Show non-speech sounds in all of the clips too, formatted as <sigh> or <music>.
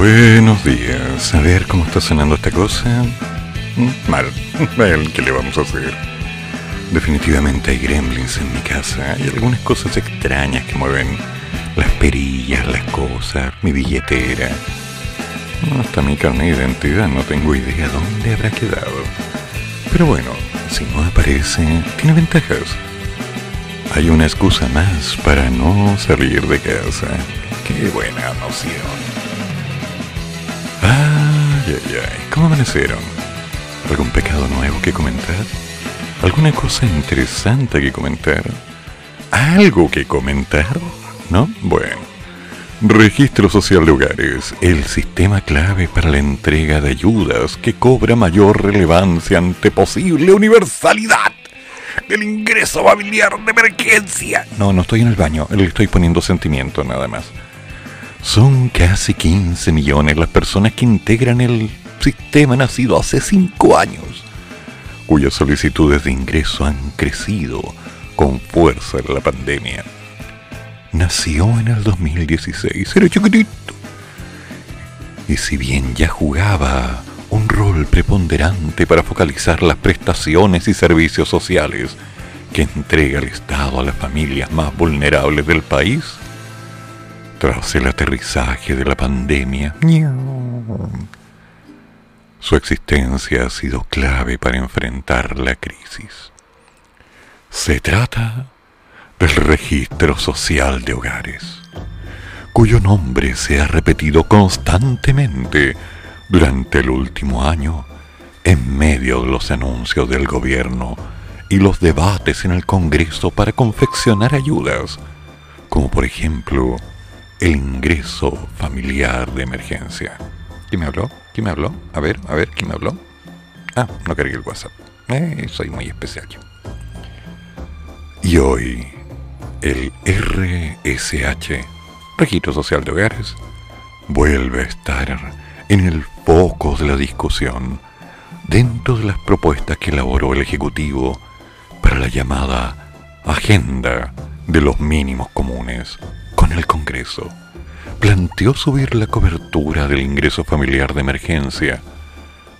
Buenos días. A ver cómo está sonando esta cosa. <laughs> Mal. ¿Qué le vamos a hacer? Definitivamente hay gremlins en mi casa. Hay algunas cosas extrañas que mueven las perillas, las cosas, mi billetera. Hasta mi carne de identidad no tengo idea dónde habrá quedado. Pero bueno, si no aparece, tiene ventajas. Hay una excusa más para no salir de casa. Qué buena noción. Ay, ay. ¿Cómo amanecieron? ¿Algún pecado nuevo que comentar? ¿Alguna cosa interesante que comentar? ¿Algo que comentar? ¿No? Bueno. Registro Social de Hogares, el sistema clave para la entrega de ayudas que cobra mayor relevancia ante posible universalidad del ingreso familiar de emergencia. No, no estoy en el baño, le estoy poniendo sentimiento nada más. Son casi 15 millones las personas que integran el sistema nacido hace cinco años, cuyas solicitudes de ingreso han crecido con fuerza en la pandemia. Nació en el 2016, era chiquitito. Y si bien ya jugaba un rol preponderante para focalizar las prestaciones y servicios sociales que entrega el Estado a las familias más vulnerables del país, tras el aterrizaje de la pandemia, su existencia ha sido clave para enfrentar la crisis. Se trata del registro social de hogares, cuyo nombre se ha repetido constantemente durante el último año en medio de los anuncios del gobierno y los debates en el Congreso para confeccionar ayudas, como por ejemplo el ingreso familiar de emergencia. ¿Quién me habló? ¿Quién me habló? A ver, a ver, ¿quién me habló? Ah, no cargué el WhatsApp. Eh, soy muy especial yo. Y hoy, el RSH, Registro Social de Hogares, vuelve a estar en el foco de la discusión dentro de las propuestas que elaboró el Ejecutivo para la llamada Agenda de los Mínimos Comunes con el Congreso planteó subir la cobertura del ingreso familiar de emergencia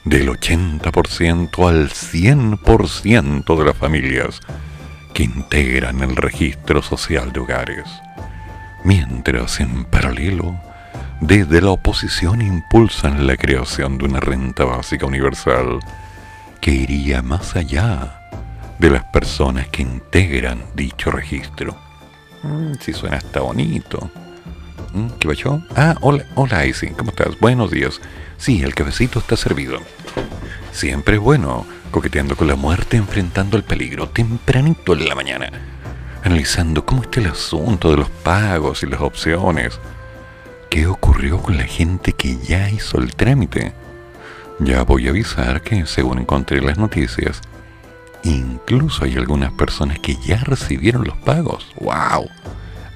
del 80% al 100% de las familias que integran el registro social de hogares, mientras en paralelo desde la oposición impulsan la creación de una renta básica universal que iría más allá de las personas que integran dicho registro. Mm, si suena hasta bonito. Mm, ¿Qué pasó? Ah, hola, hola Icy, ¿cómo estás? Buenos días. Sí, el cafecito está servido. Siempre es bueno, coqueteando con la muerte, enfrentando el peligro, tempranito en la mañana, analizando cómo está el asunto de los pagos y las opciones. ¿Qué ocurrió con la gente que ya hizo el trámite? Ya voy a avisar que, según encontré las noticias, incluso hay algunas personas que ya recibieron los pagos. ¡Wow!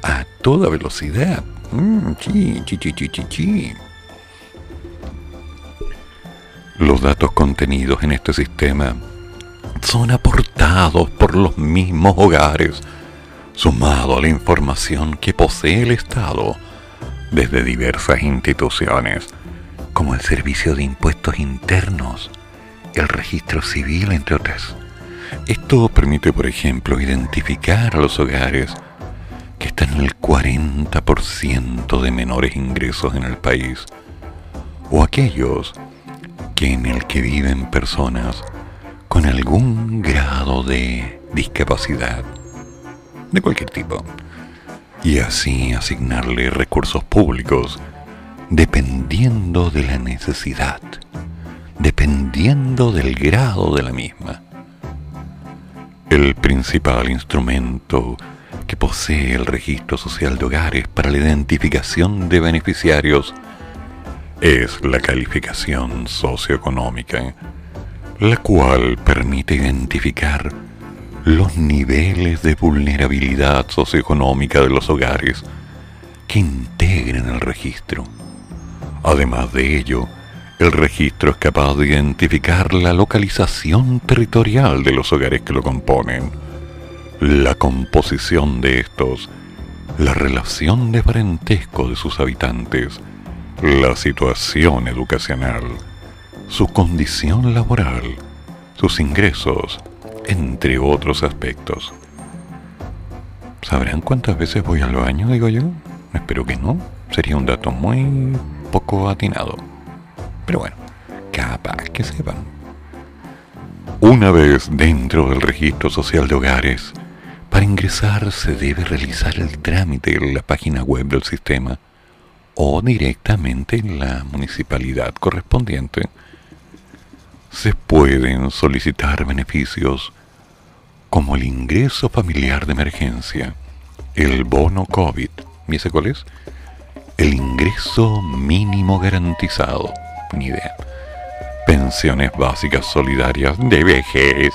A toda velocidad. Mm, los datos contenidos en este sistema son aportados por los mismos hogares, sumado a la información que posee el Estado desde diversas instituciones, como el Servicio de Impuestos Internos, el Registro Civil, entre otras. Esto permite, por ejemplo, identificar a los hogares que están en el 40% de menores ingresos en el país, o aquellos que en el que viven personas con algún grado de discapacidad, de cualquier tipo, y así asignarle recursos públicos dependiendo de la necesidad, dependiendo del grado de la misma. El principal instrumento que posee el registro social de hogares para la identificación de beneficiarios es la calificación socioeconómica, la cual permite identificar los niveles de vulnerabilidad socioeconómica de los hogares que integren el registro. Además de ello, el registro es capaz de identificar la localización territorial de los hogares que lo componen, la composición de estos, la relación de parentesco de sus habitantes, la situación educacional, su condición laboral, sus ingresos, entre otros aspectos. ¿Sabrán cuántas veces voy al baño, digo yo? Espero que no. Sería un dato muy poco atinado. Pero bueno, capaz que sepan. Una vez dentro del registro social de hogares, para ingresar se debe realizar el trámite en la página web del sistema o directamente en la municipalidad correspondiente. Se pueden solicitar beneficios como el ingreso familiar de emergencia, el bono COVID, ¿y ese? El ingreso mínimo garantizado, ni idea. Pensiones básicas solidarias de vejez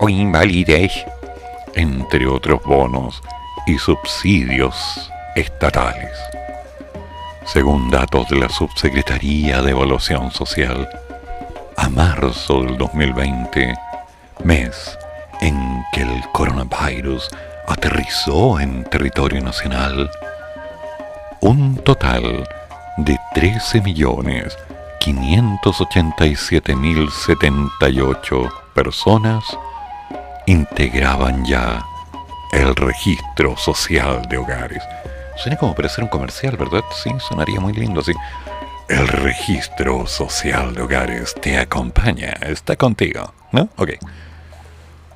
o invalidez, entre otros bonos y subsidios estatales. Según datos de la Subsecretaría de Evaluación Social, a marzo del 2020, mes en que el coronavirus aterrizó en territorio nacional, un total de 13.587.078 personas integraban ya el registro social de hogares. Suena como para ser un comercial, ¿verdad? Sí, sonaría muy lindo así. El registro social de hogares te acompaña, está contigo, ¿no? Ok.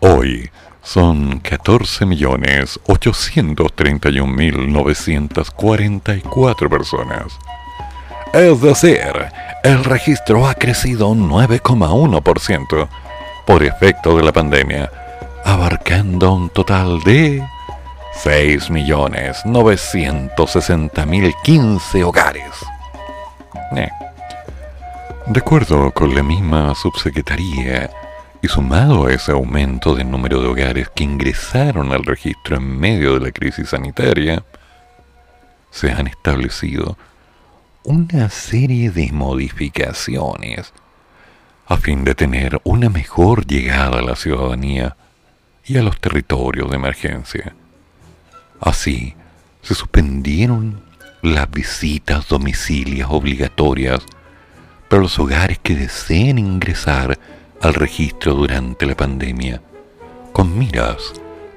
Hoy son 14.831.944 personas. Es decir, el registro ha crecido un 9,1% por efecto de la pandemia, abarcando un total de 6.960.015 hogares. Eh. De acuerdo con la misma subsecretaría, y sumado a ese aumento del número de hogares que ingresaron al registro en medio de la crisis sanitaria, se han establecido una serie de modificaciones a fin de tener una mejor llegada a la ciudadanía y a los territorios de emergencia. Así, se suspendieron las visitas domicilias obligatorias para los hogares que deseen ingresar al registro durante la pandemia, con miras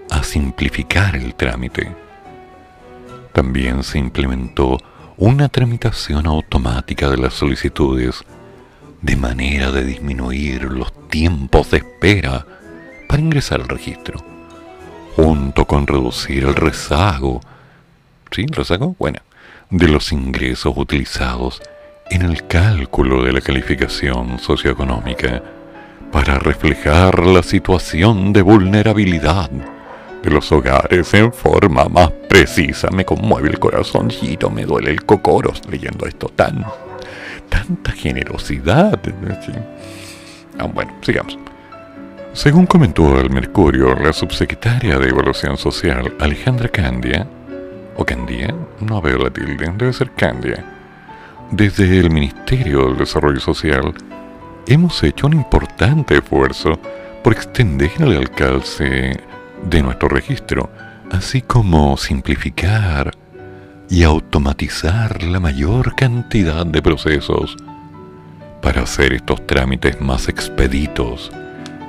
a simplificar el trámite. También se implementó una tramitación automática de las solicitudes de manera de disminuir los tiempos de espera para ingresar al registro, junto con reducir el rezago, ¿sí? ¿Rezago? Bueno, de los ingresos utilizados en el cálculo de la calificación socioeconómica para reflejar la situación de vulnerabilidad de los hogares en forma más precisa. Me conmueve el corazoncito, me duele el cocoros leyendo esto tan, tanta generosidad. Ah, bueno, sigamos. Según comentó el Mercurio, la subsecretaria de Evaluación Social, Alejandra Candia, o Candia, no veo la tilde, debe ser Candia, desde el Ministerio del Desarrollo Social, hemos hecho un importante esfuerzo por extender el alcance de nuestro registro, así como simplificar y automatizar la mayor cantidad de procesos para hacer estos trámites más expeditos,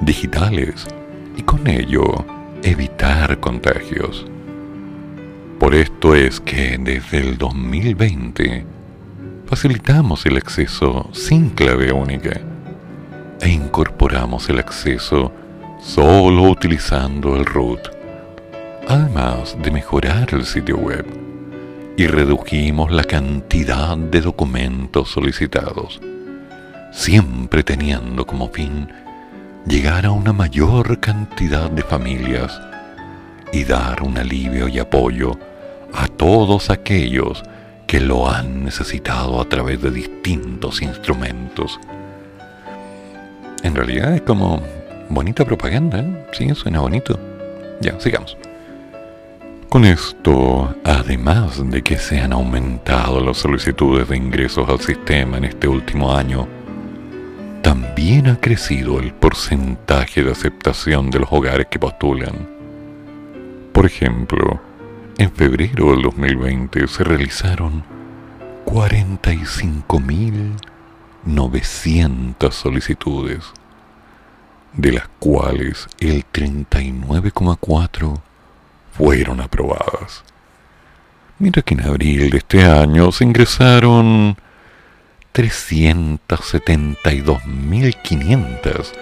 digitales y con ello evitar contagios. Por esto es que desde el 2020 facilitamos el acceso sin clave única e incorporamos el acceso solo utilizando el root, además de mejorar el sitio web y redujimos la cantidad de documentos solicitados, siempre teniendo como fin llegar a una mayor cantidad de familias y dar un alivio y apoyo a todos aquellos que lo han necesitado a través de distintos instrumentos. En realidad es como bonita propaganda, ¿eh? sí, suena bonito. Ya, sigamos. Con esto, además de que se han aumentado las solicitudes de ingresos al sistema en este último año, también ha crecido el porcentaje de aceptación de los hogares que postulan. Por ejemplo, en febrero del 2020 se realizaron 45.900 solicitudes, de las cuales el 39,4 fueron aprobadas. Mientras que en abril de este año se ingresaron 372.500,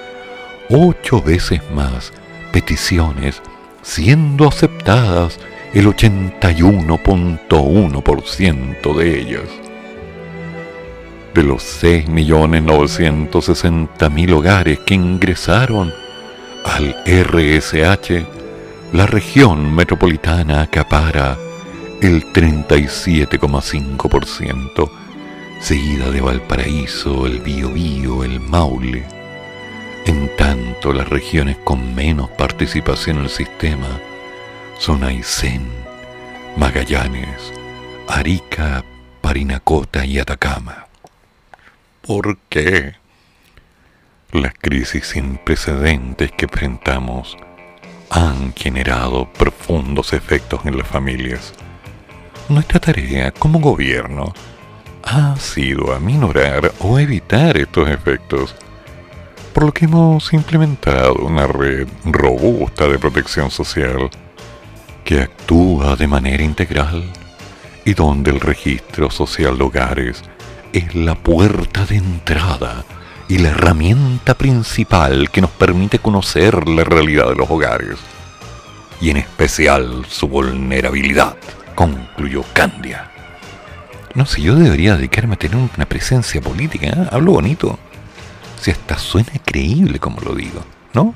ocho veces más peticiones, siendo aceptadas el 81.1% de ellas. De los 6.960.000 hogares que ingresaron al RSH, la región metropolitana acapara el 37,5%, seguida de Valparaíso, el Biobío, el Maule. En tanto, las regiones con menos participación en el sistema son Aysén, Magallanes, Arica, Parinacota y Atacama. ¿Por qué? Las crisis sin precedentes que enfrentamos han generado profundos efectos en las familias. Nuestra tarea como gobierno ha sido aminorar o evitar estos efectos, por lo que hemos implementado una red robusta de protección social que actúa de manera integral y donde el registro social de hogares es la puerta de entrada y la herramienta principal que nos permite conocer la realidad de los hogares, y en especial su vulnerabilidad, concluyó Candia. No sé, yo debería dedicarme a tener una presencia política, ¿eh? hablo bonito. Si hasta suena creíble como lo digo, ¿no?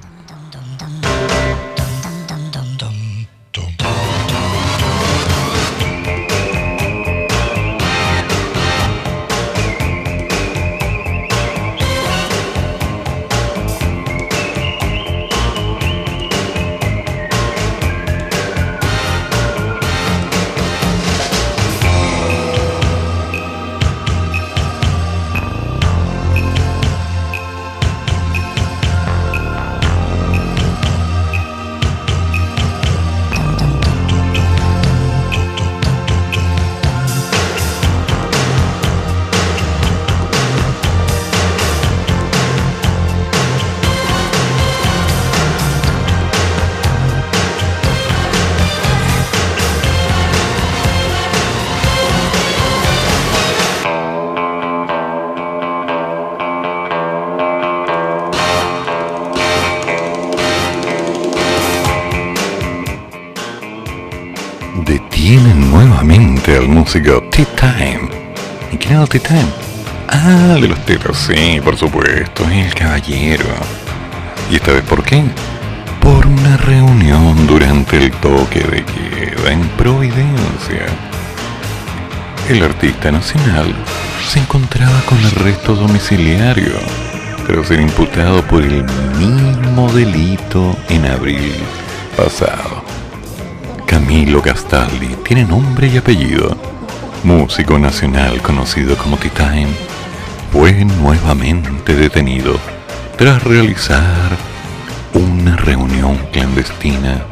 ¿Y quién era Tea Time? Ah, de los tetas, sí, por supuesto, el caballero. ¿Y esta vez por qué? Por una reunión durante el toque de queda en Providencia. El artista nacional se encontraba con arresto domiciliario tras ser imputado por el mismo delito en abril pasado. Camilo Gastaldi tiene nombre y apellido músico nacional conocido como T-Time, fue nuevamente detenido tras realizar una reunión clandestina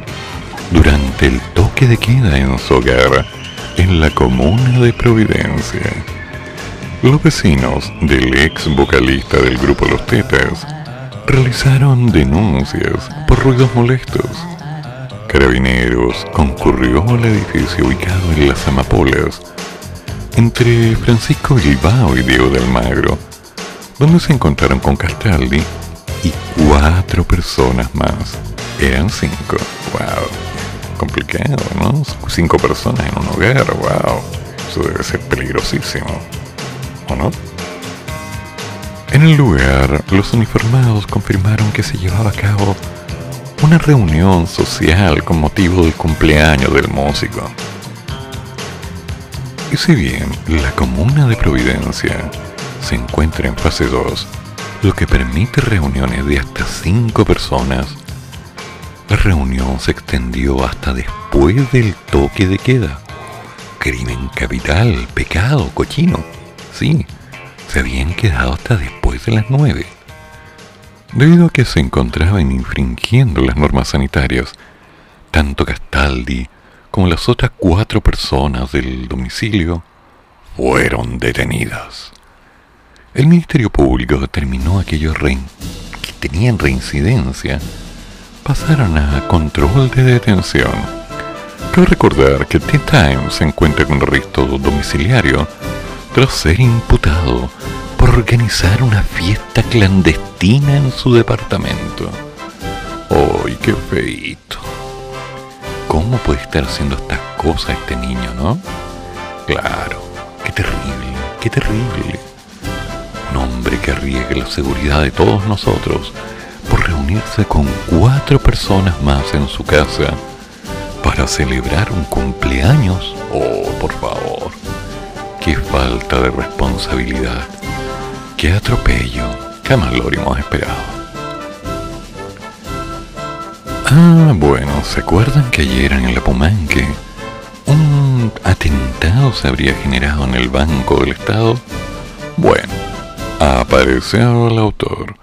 durante el toque de queda en su hogar en la comuna de Providencia. Los vecinos del ex vocalista del grupo Los Tetas realizaron denuncias por ruidos molestos. Carabineros concurrió al edificio ubicado en las Amapolas entre Francisco Bilbao y Diego del Magro, donde se encontraron con Castaldi y cuatro personas más. Eran cinco. Wow. Complicado, ¿no? Cinco personas en un hogar. Wow. Eso debe ser peligrosísimo. ¿O no? En el lugar, los uniformados confirmaron que se llevaba a cabo una reunión social con motivo del cumpleaños del músico. Y si bien la comuna de Providencia se encuentra en fase 2, lo que permite reuniones de hasta 5 personas, la reunión se extendió hasta después del toque de queda. Crimen capital, pecado, cochino. Sí, se habían quedado hasta después de las 9. Debido a que se encontraban infringiendo las normas sanitarias, tanto Castaldi como las otras cuatro personas del domicilio fueron detenidas. El Ministerio Público determinó aquellos que tenían reincidencia pasaron a control de detención. Cabe recordar que T-Time se encuentra con arresto domiciliario tras ser imputado por organizar una fiesta clandestina en su departamento. ¡Ay, qué feito! ¿Cómo puede estar haciendo estas cosas este niño, no? Claro, qué terrible, qué terrible. Un hombre que arriesga la seguridad de todos nosotros por reunirse con cuatro personas más en su casa para celebrar un cumpleaños. Oh, por favor. Qué falta de responsabilidad. Qué atropello. Jamás lo habríamos esperado. Ah, bueno, ¿se acuerdan que ayer en el Apumanque un atentado se habría generado en el Banco del Estado? Bueno, apareció el autor.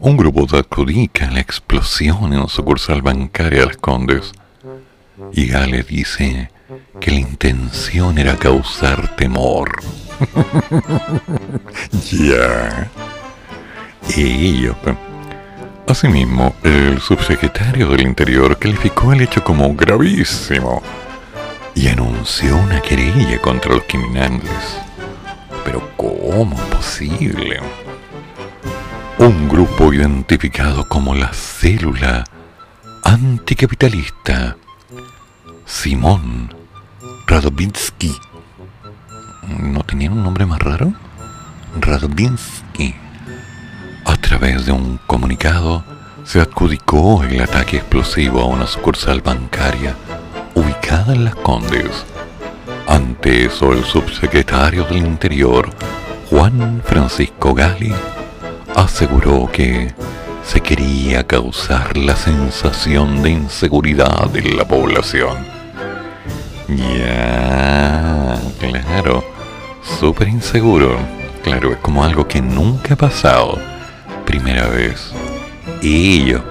Un grupo de adjudica la explosión en un sucursal bancaria de Las Condes. Y Gale dice que la intención era causar temor. <laughs> ya. Y ellos, Asimismo, el subsecretario del Interior calificó el hecho como gravísimo y anunció una querella contra los criminales. Pero ¿cómo es posible? Un grupo identificado como la célula anticapitalista Simón Radovinsky. ¿No tenían un nombre más raro? Radovinsky través de un comunicado, se adjudicó el ataque explosivo a una sucursal bancaria ubicada en Las Condes. Ante eso, el subsecretario del Interior, Juan Francisco Gali, aseguró que se quería causar la sensación de inseguridad en la población. Ya, claro, súper inseguro. Claro, es como algo que nunca ha pasado primera vez. Ellos,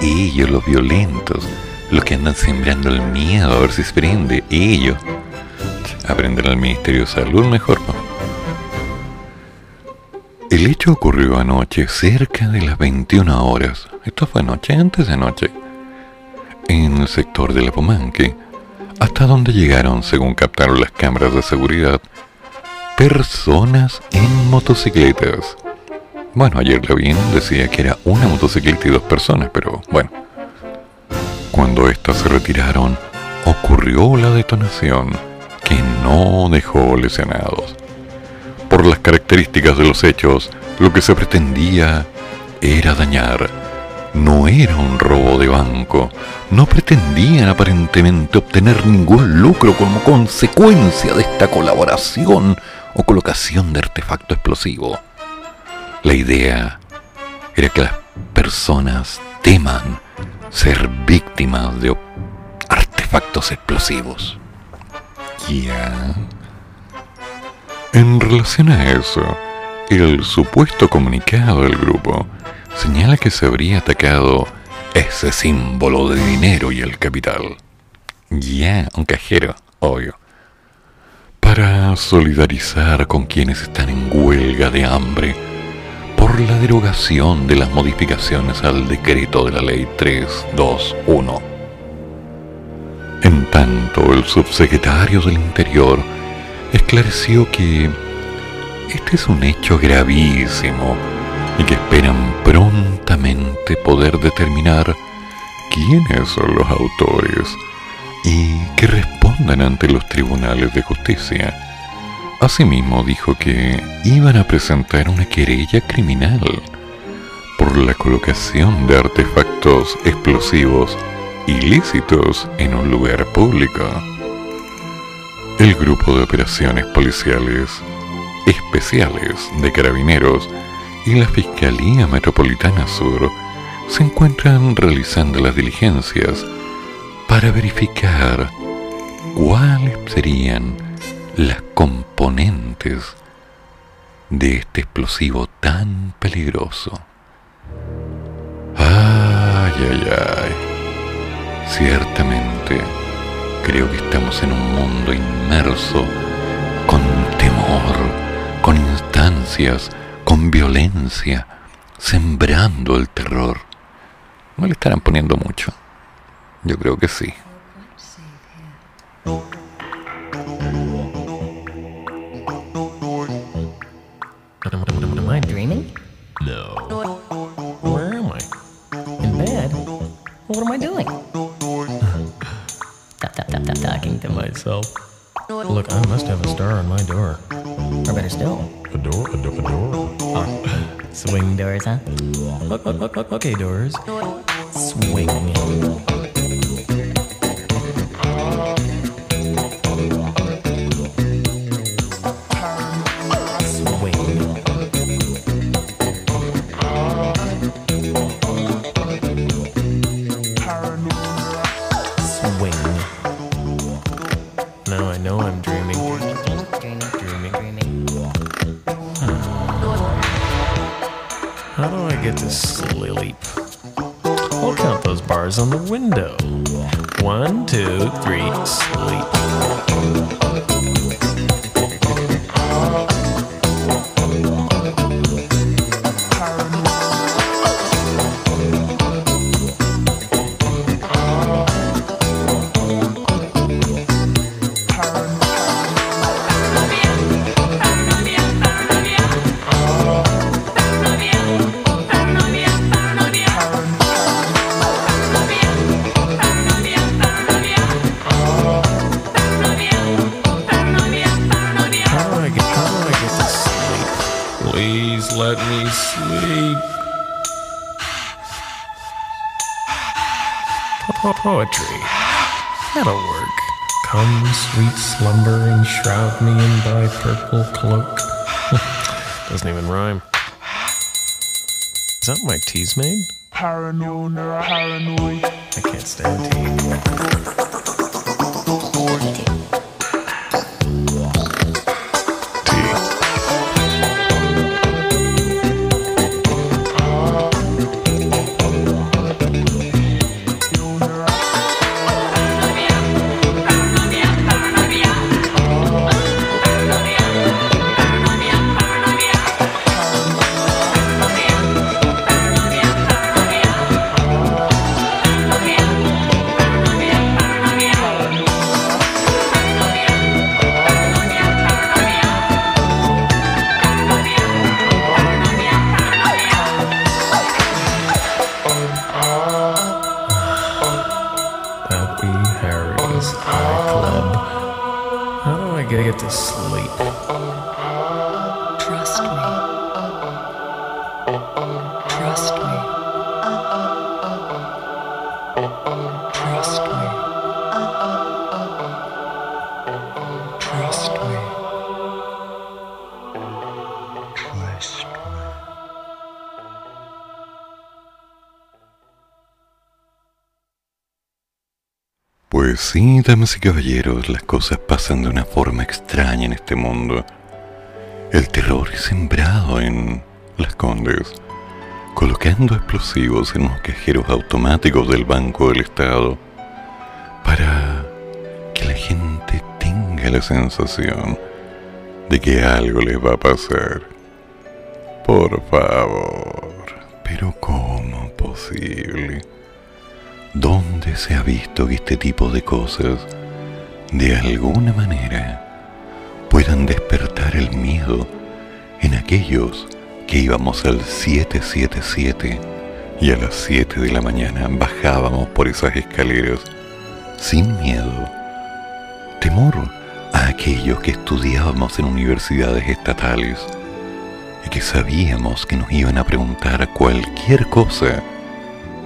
ellos los violentos, los que andan sembrando el miedo a ver si se prende, ellos. Aprenden al Ministerio de Salud mejor. El hecho ocurrió anoche, cerca de las 21 horas. Esto fue anoche, antes de anoche. En el sector de la Pomanque, hasta donde llegaron, según captaron las cámaras de seguridad, personas en motocicletas bueno, ayer vi, decía que era una motocicleta y dos personas, pero bueno. Cuando éstas se retiraron, ocurrió la detonación que no dejó lesionados. Por las características de los hechos, lo que se pretendía era dañar. No era un robo de banco. No pretendían aparentemente obtener ningún lucro como consecuencia de esta colaboración o colocación de artefacto explosivo. La idea era que las personas teman ser víctimas de artefactos explosivos. Ya. En relación a eso, el supuesto comunicado del grupo señala que se habría atacado ese símbolo de dinero y el capital. Ya, un cajero, obvio. Para solidarizar con quienes están en huelga de hambre por la derogación de las modificaciones al decreto de la Ley 321. En tanto, el subsecretario del Interior esclareció que este es un hecho gravísimo y que esperan prontamente poder determinar quiénes son los autores y que respondan ante los tribunales de justicia Asimismo dijo que iban a presentar una querella criminal por la colocación de artefactos explosivos ilícitos en un lugar público. el Grupo de Operaciones Policiales Especiales de Carabineros y la Fiscalía Metropolitana Sur se encuentran realizando las diligencias para verificar cuáles serían las componentes de este explosivo tan peligroso. Ay, ay, ay. Ciertamente, creo que estamos en un mundo inmerso con temor, con instancias, con violencia, sembrando el terror. ¿No le estarán poniendo mucho? Yo creo que sí. What am I doing? <laughs> tap, tap, tap, tap, talking to myself. Look, I must have a star on my door. Or better still, A door? A, do- a door? Oh, swing doors, huh? Okay, doors. Swing. Swing. On the window. One, two, three, sleep. Poetry. That'll work. Come, sweet slumber, and shroud me in thy purple cloak. <laughs> Doesn't even rhyme. Is that my tea's made? Paranoid, paranoid. I can't stand. Tea. Damas y caballeros, las cosas pasan de una forma extraña en este mundo. El terror es sembrado en las condes, colocando explosivos en los cajeros automáticos del Banco del Estado para que la gente tenga la sensación de que algo les va a pasar. Por favor, pero ¿cómo posible? ¿Dónde se ha visto que este tipo de cosas, de alguna manera, puedan despertar el miedo en aquellos que íbamos al 777 y a las 7 de la mañana bajábamos por esas escaleras sin miedo? Temor a aquellos que estudiábamos en universidades estatales y que sabíamos que nos iban a preguntar cualquier cosa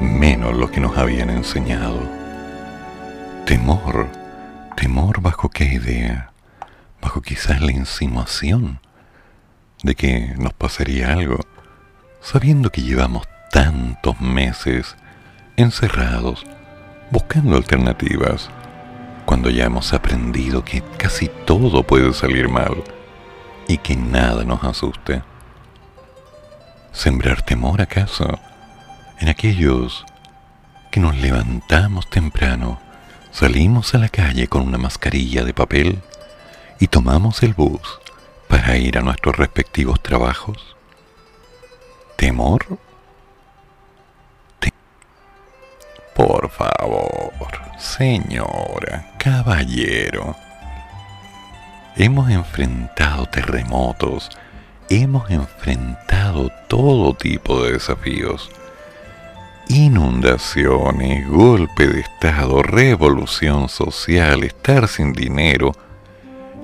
menos lo que nos habían enseñado. Temor, temor bajo qué idea, bajo quizás la insinuación de que nos pasaría algo, sabiendo que llevamos tantos meses encerrados, buscando alternativas, cuando ya hemos aprendido que casi todo puede salir mal y que nada nos asuste. ¿Sembrar temor acaso en aquellos que nos levantamos temprano, salimos a la calle con una mascarilla de papel y tomamos el bus para ir a nuestros respectivos trabajos? ¿Temor? Te- Por favor, señora, caballero. Hemos enfrentado terremotos, hemos enfrentado todo tipo de desafíos. Inundaciones, golpe de Estado, revolución social, estar sin dinero,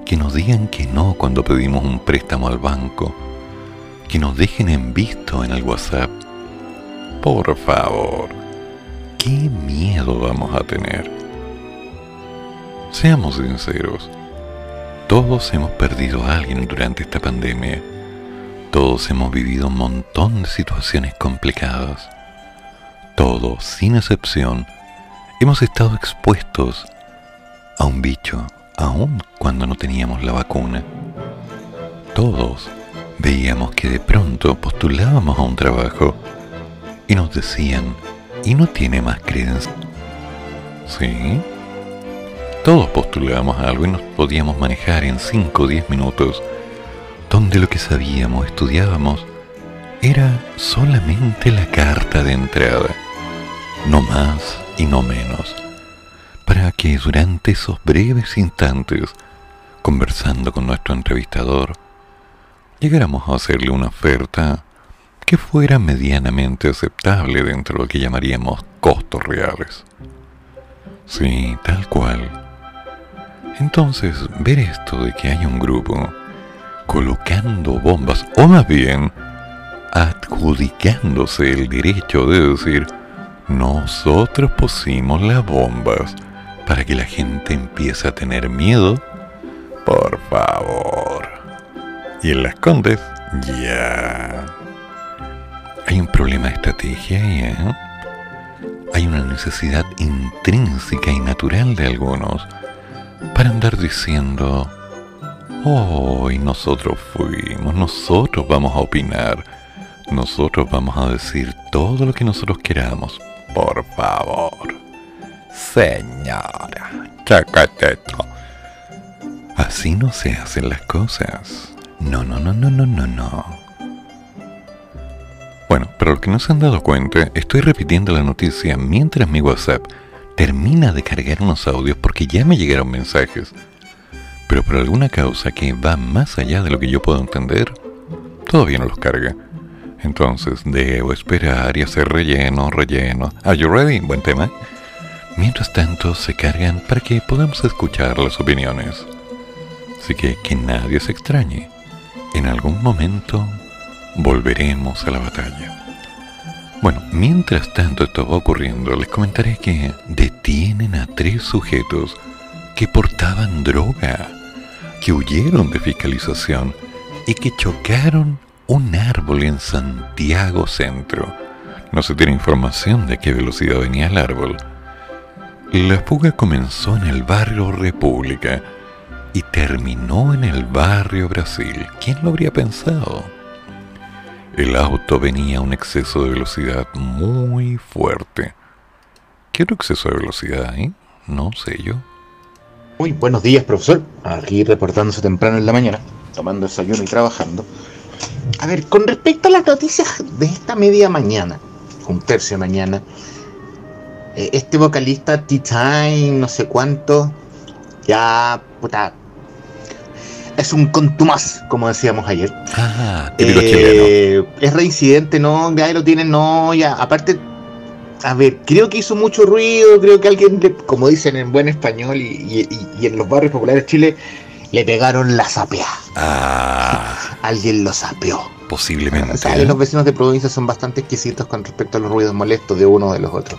que nos digan que no cuando pedimos un préstamo al banco, que nos dejen en visto en el WhatsApp. Por favor, ¿qué miedo vamos a tener? Seamos sinceros, todos hemos perdido a alguien durante esta pandemia. Todos hemos vivido un montón de situaciones complicadas. Todos, sin excepción, hemos estado expuestos a un bicho, aun cuando no teníamos la vacuna. Todos veíamos que de pronto postulábamos a un trabajo y nos decían, ¿y no tiene más credencial? Sí. Todos postulábamos algo y nos podíamos manejar en 5 o 10 minutos, donde lo que sabíamos, estudiábamos, era solamente la carta de entrada, no más y no menos, para que durante esos breves instantes, conversando con nuestro entrevistador, llegáramos a hacerle una oferta que fuera medianamente aceptable dentro de lo que llamaríamos costos reales. Sí, tal cual. Entonces, ver esto de que hay un grupo colocando bombas, o más bien adjudicándose el derecho de decir, nosotros pusimos las bombas para que la gente empiece a tener miedo, por favor. Y en las Condes, ya. Hay un problema de estrategia ¿eh? Hay una necesidad intrínseca y natural de algunos para andar diciendo, hoy nosotros fuimos, nosotros vamos a opinar, nosotros vamos a decir todo lo que nosotros queramos, por favor. Señora, chacateto. Así no se hacen las cosas. No, no, no, no, no, no, no. Bueno, pero lo que no se han dado cuenta, estoy repitiendo la noticia mientras mi WhatsApp termina de cargar unos audios porque ya me llegaron mensajes. Pero por alguna causa que va más allá de lo que yo puedo entender, todavía no los carga. Entonces debo esperar y hacer relleno, relleno. Are you ready? Buen tema. Mientras tanto se cargan para que podamos escuchar las opiniones. Así que que nadie se extrañe. En algún momento volveremos a la batalla. Bueno, mientras tanto esto va ocurriendo, les comentaré que detienen a tres sujetos que portaban droga, que huyeron de fiscalización y que chocaron un árbol en Santiago Centro. No se tiene información de qué velocidad venía el árbol. La fuga comenzó en el barrio República y terminó en el barrio Brasil. ¿Quién lo habría pensado? El auto venía a un exceso de velocidad muy fuerte. ¿Qué otro exceso de velocidad hay? No sé yo. Muy buenos días, profesor. Aquí reportándose temprano en la mañana, tomando desayuno y trabajando. A ver, con respecto a las noticias de esta media mañana, un tercio de mañana, eh, este vocalista T-Time, no sé cuánto, ya, puta, es un contumaz, como decíamos ayer. Ah, típico chileno. Eh, es reincidente, no, ya lo tienen, no, ya, aparte, a ver, creo que hizo mucho ruido, creo que alguien, le- como dicen en buen español y, y- y- y en los barrios populares de Chile, le pegaron la sapea. Ah, <laughs> Alguien lo sapeó. posiblemente. O sea, los vecinos de provincia son bastante exquisitos con respecto a los ruidos molestos de uno o de los otros.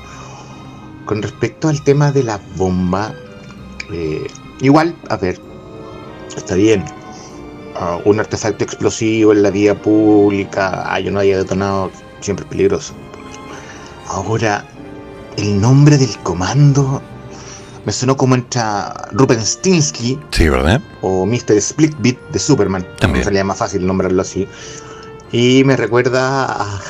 Con respecto al tema de la bomba, eh, igual, a ver, está bien. Ah, un artefacto explosivo en la vía pública, ah, yo no haya detonado, siempre es peligroso. Ahora, el nombre del comando me sonó como entre Ruben Stinsky Sí, ¿verdad? o Mr. Splitbit de Superman. También. Sería más fácil nombrarlo así. Y me recuerda a,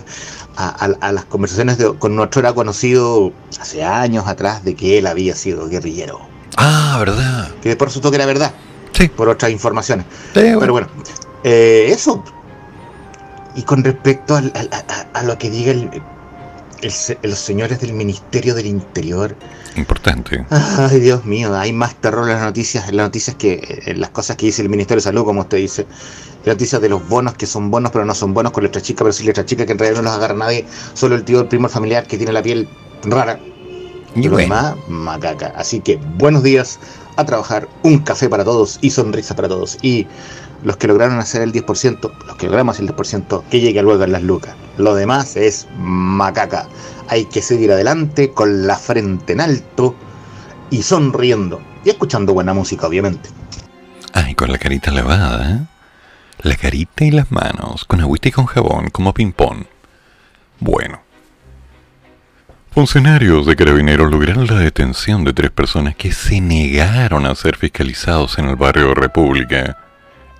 <laughs> a- a- a las conversaciones de- con nuestro era conocido hace años atrás de que él había sido guerrillero. Ah, ¿verdad? Que después resultó que era verdad, Sí. por otras informaciones. Sí, bueno. Pero bueno, eh, eso. Y con respecto a, lo que diga el- el los señores del Ministerio del Interior, Importante. Ay, Dios mío, hay más terror en las noticias, en las noticias que en las cosas que dice el Ministerio de Salud, como usted dice. Las noticias de los bonos que son bonos, pero no son bonos con letra chica, pero sí letra chica, que en realidad no los agarra nadie, solo el tío, el primo, el familiar que tiene la piel rara. Y bueno, demás, macaca. Así que buenos días a trabajar, un café para todos y sonrisa para todos. Y los que lograron hacer el 10%, los que logramos el 10%, que llegue luego en las lucas. Lo demás es macaca. Hay que seguir adelante con la frente en alto y sonriendo. Y escuchando buena música, obviamente. ay, con la carita lavada, ¿eh? La carita y las manos, con agüita y con jabón, como ping-pong. Bueno. Funcionarios de carabineros lograron la detención de tres personas que se negaron a ser fiscalizados en el barrio República,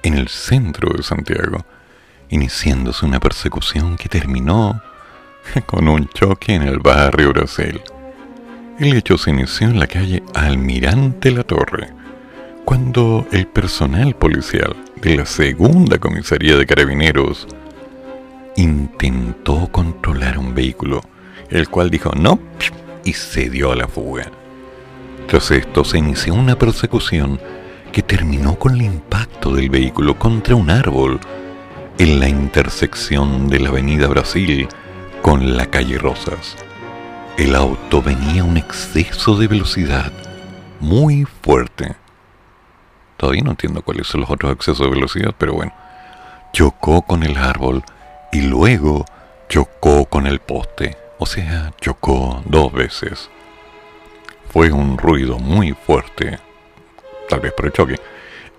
en el centro de Santiago, iniciándose una persecución que terminó <laughs> con un choque en el barrio Brasil. El hecho se inició en la calle Almirante La Torre, cuando el personal policial de la segunda comisaría de carabineros intentó controlar un vehículo, el cual dijo no y se dio a la fuga. Tras esto se inició una persecución que terminó con el impacto del vehículo contra un árbol en la intersección de la avenida Brasil con la calle Rosas. El auto venía a un exceso de velocidad muy fuerte. Todavía no entiendo cuáles son los otros excesos de velocidad, pero bueno. Chocó con el árbol y luego chocó con el poste. O sea, chocó dos veces. Fue un ruido muy fuerte, tal vez por el choque.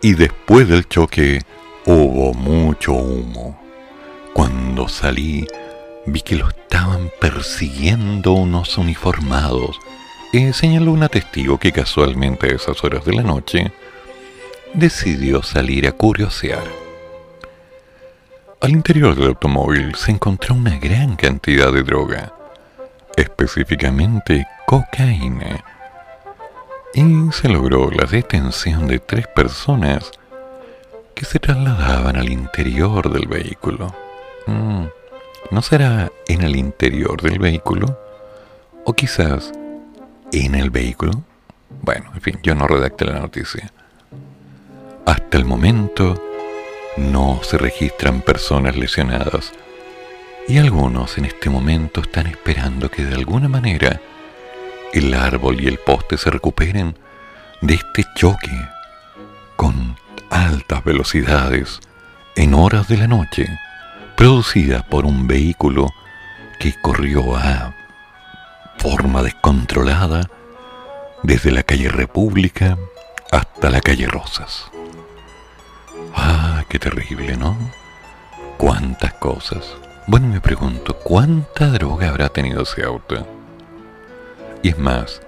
Y después del choque hubo mucho humo. Cuando salí, vi que lo estaban persiguiendo unos uniformados. Eh, señaló una testigo que casualmente a esas horas de la noche decidió salir a curiosear. Al interior del automóvil se encontró una gran cantidad de droga, específicamente cocaína, y se logró la detención de tres personas que se trasladaban al interior del vehículo. Mm, ¿No será en el interior del vehículo? ¿O quizás en el vehículo? Bueno, en fin, yo no redacté la noticia. Hasta el momento no se registran personas lesionadas y algunos en este momento están esperando que de alguna manera el árbol y el poste se recuperen de este choque con altas velocidades en horas de la noche producida por un vehículo que corrió a forma descontrolada desde la calle República hasta la calle Rosas. Ah, qué terrible, ¿no? Cuántas cosas. Bueno, me pregunto, ¿cuánta droga habrá tenido ese auto? Y es más,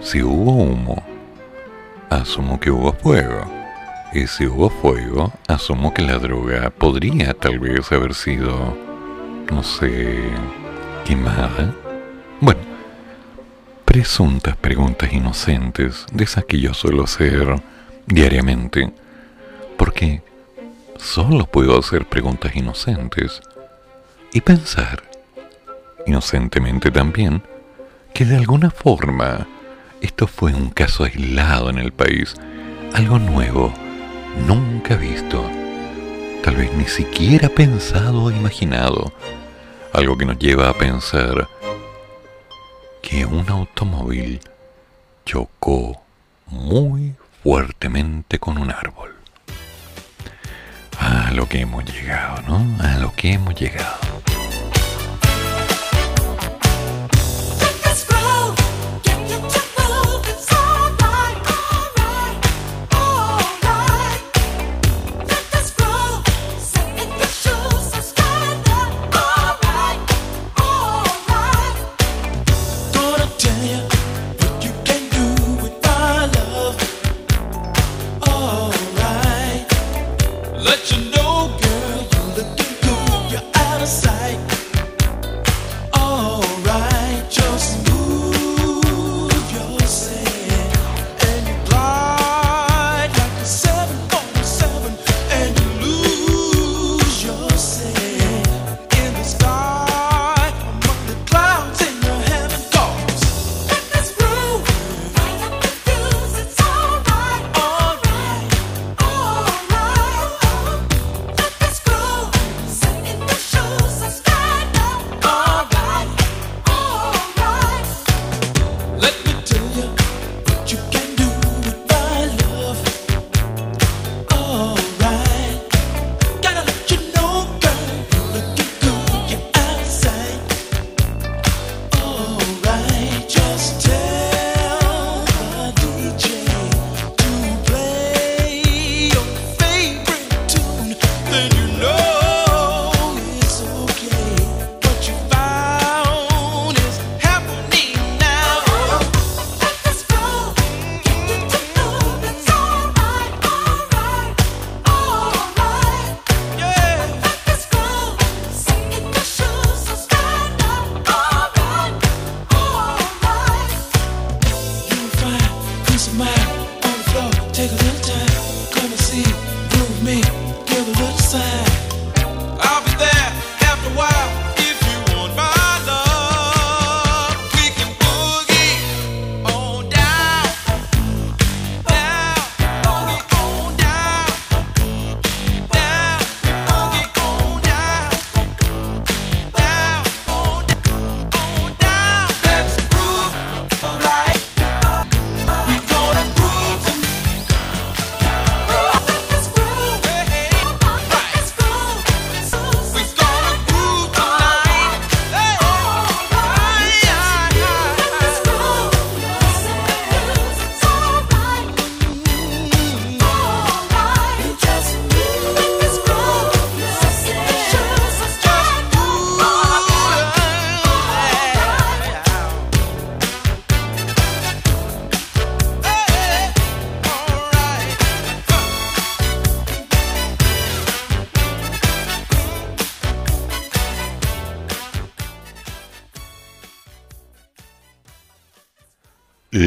si hubo humo, asumo que hubo fuego. Y si hubo fuego, asumo que la droga podría tal vez haber sido, no sé, quemada. Bueno, presuntas preguntas inocentes, de esas que yo suelo hacer diariamente, porque solo puedo hacer preguntas inocentes y pensar, inocentemente también, que de alguna forma esto fue un caso aislado en el país, algo nuevo, nunca visto, tal vez ni siquiera pensado o imaginado, algo que nos lleva a pensar que un automóvil chocó muy fuertemente con un árbol. A lo que hemos llegado, ¿no? A lo que hemos llegado.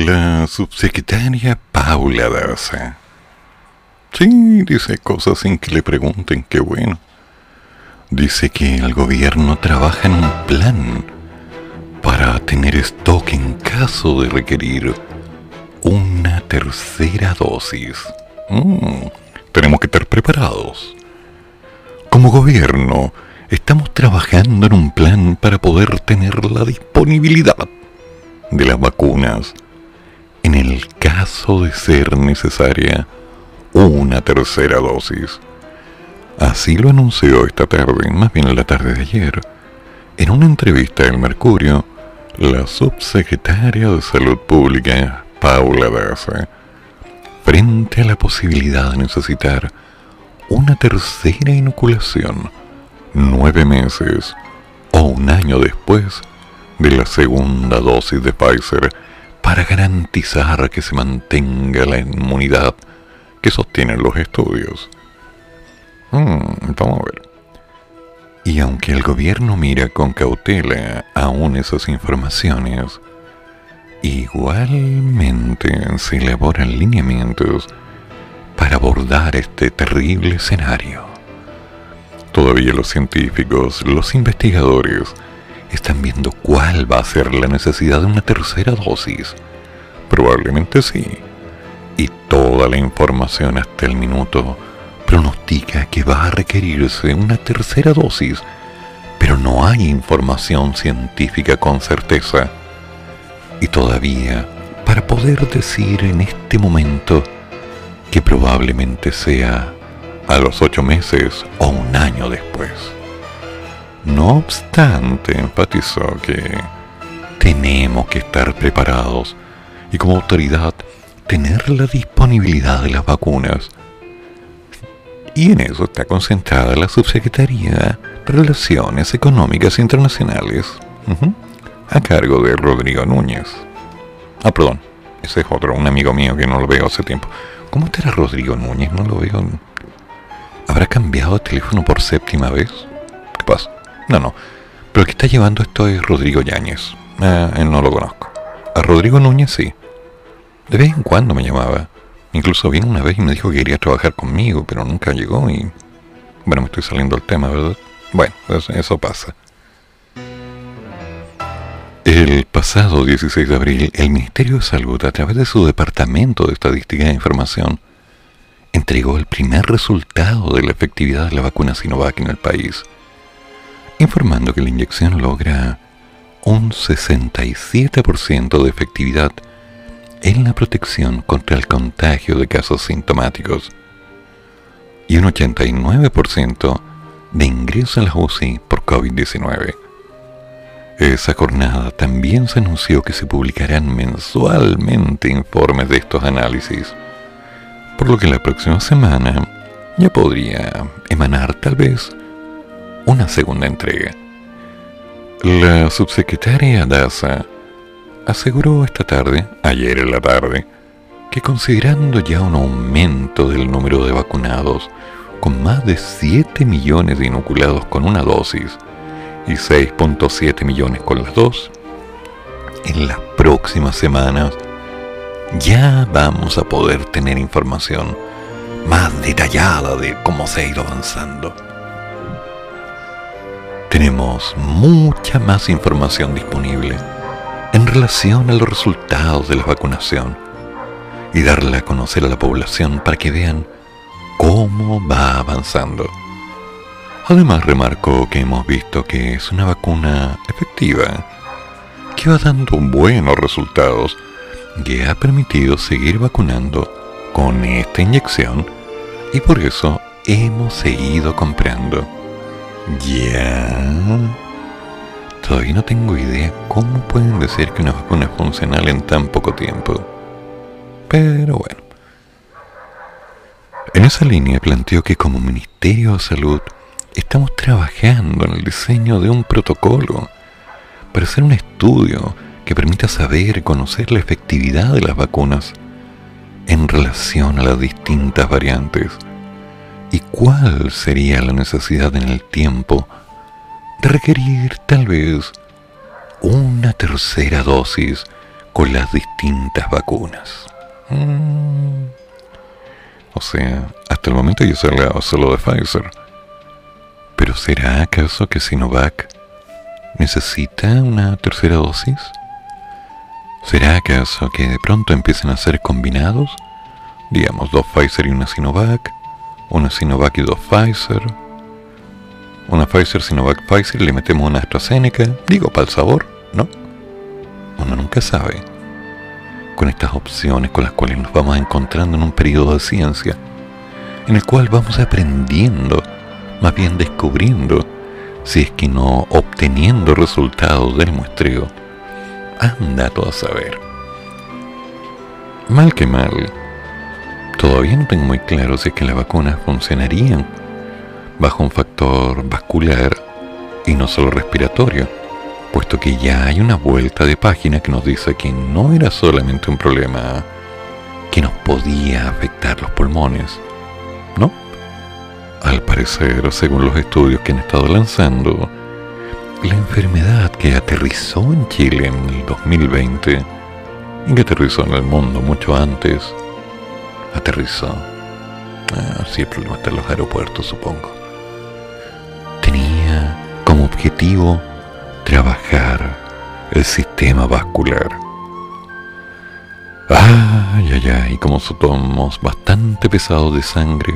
La subsecretaria Paula Daza. Sí, dice cosas sin que le pregunten, qué bueno. Dice que el gobierno trabaja en un plan para tener stock en caso de requerir una tercera dosis. Mm, tenemos que estar preparados. Como gobierno, estamos trabajando en un plan para poder tener la disponibilidad de las vacunas en el caso de ser necesaria una tercera dosis. Así lo anunció esta tarde, más bien la tarde de ayer, en una entrevista del Mercurio, la subsecretaria de Salud Pública, Paula Daza, frente a la posibilidad de necesitar una tercera inoculación nueve meses o un año después de la segunda dosis de Pfizer para garantizar que se mantenga la inmunidad que sostienen los estudios. Mm, vamos a ver. Y aunque el gobierno mira con cautela aún esas informaciones, igualmente se elaboran lineamientos para abordar este terrible escenario. Todavía los científicos, los investigadores, están viendo cuál va a ser la necesidad de una tercera dosis. Probablemente sí. Y toda la información hasta el minuto pronostica que va a requerirse una tercera dosis, pero no hay información científica con certeza. Y todavía, para poder decir en este momento que probablemente sea a los ocho meses o un año después. No obstante, enfatizó que tenemos que estar preparados y como autoridad tener la disponibilidad de las vacunas. Y en eso está concentrada la Subsecretaría Relaciones Económicas Internacionales, a cargo de Rodrigo Núñez. Ah, perdón, ese es otro, un amigo mío que no lo veo hace tiempo. ¿Cómo estará Rodrigo Núñez? No lo veo. ¿Habrá cambiado de teléfono por séptima vez? ¿Qué pasa? No, no. Pero el que está llevando esto es Rodrigo Yáñez. Ah, él no lo conozco. A Rodrigo Núñez sí. De vez en cuando me llamaba. Incluso vino una vez y me dijo que quería trabajar conmigo, pero nunca llegó y... Bueno, me estoy saliendo del tema, ¿verdad? Bueno, eso pasa. El pasado 16 de abril, el Ministerio de Salud, a través de su Departamento de Estadística e Información, entregó el primer resultado de la efectividad de la vacuna Sinovac en el país, informando que la inyección logra un 67% de efectividad en la protección contra el contagio de casos sintomáticos y un 89% de ingreso en la UCI por COVID-19. Esa jornada también se anunció que se publicarán mensualmente informes de estos análisis, por lo que la próxima semana ya podría emanar tal vez una segunda entrega. La subsecretaria Daza aseguró esta tarde, ayer en la tarde, que considerando ya un aumento del número de vacunados, con más de 7 millones de inoculados con una dosis y 6.7 millones con las dos, en las próximas semanas ya vamos a poder tener información más detallada de cómo se ha ido avanzando. Tenemos mucha más información disponible en relación a los resultados de la vacunación y darla a conocer a la población para que vean cómo va avanzando. Además remarcó que hemos visto que es una vacuna efectiva, que va dando buenos resultados, que ha permitido seguir vacunando con esta inyección y por eso hemos seguido comprando. Ya. Todavía no tengo idea cómo pueden decir que una vacuna es funcional en tan poco tiempo. Pero bueno. En esa línea planteo que como Ministerio de Salud estamos trabajando en el diseño de un protocolo para hacer un estudio que permita saber y conocer la efectividad de las vacunas en relación a las distintas variantes y cuál sería la necesidad en el tiempo de requerir tal vez una tercera dosis con las distintas vacunas. Mm. O sea, hasta el momento yo hablaba solo de Pfizer. Pero ¿será acaso que Sinovac necesita una tercera dosis? ¿Será acaso que de pronto empiecen a ser combinados? Digamos, dos Pfizer y una Sinovac, una Sinovac y dos Pfizer, una Pfizer, Sinovac, Pfizer, y le metemos una AstraZeneca, digo, para el sabor, ¿no? Uno nunca sabe con estas opciones con las cuales nos vamos encontrando en un periodo de ciencia, en el cual vamos aprendiendo, más bien descubriendo, si es que no obteniendo resultados del muestreo. Anda todo a saber. Mal que mal, todavía no tengo muy claro si es que las vacunas funcionarían bajo un factor vascular y no solo respiratorio puesto que ya hay una vuelta de página que nos dice que no era solamente un problema que nos podía afectar los pulmones, ¿no? Al parecer, según los estudios que han estado lanzando, la enfermedad que aterrizó en Chile en el 2020 y que aterrizó en el mundo mucho antes, aterrizó. Ah, sí, el problema en los aeropuertos, supongo. Tenía como objetivo trabajar el sistema vascular. Ay, ay, ay, como somos bastante pesados de sangre,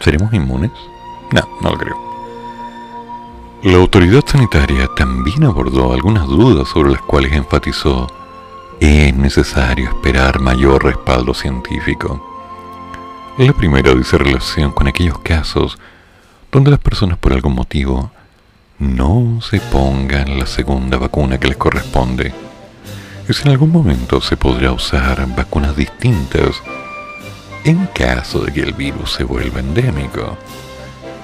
¿seremos inmunes? No, no lo creo. La autoridad sanitaria también abordó algunas dudas sobre las cuales enfatizó es necesario esperar mayor respaldo científico. La primera dice relación con aquellos casos donde las personas por algún motivo no se pongan la segunda vacuna que les corresponde. Y si en algún momento se podrá usar vacunas distintas en caso de que el virus se vuelva endémico.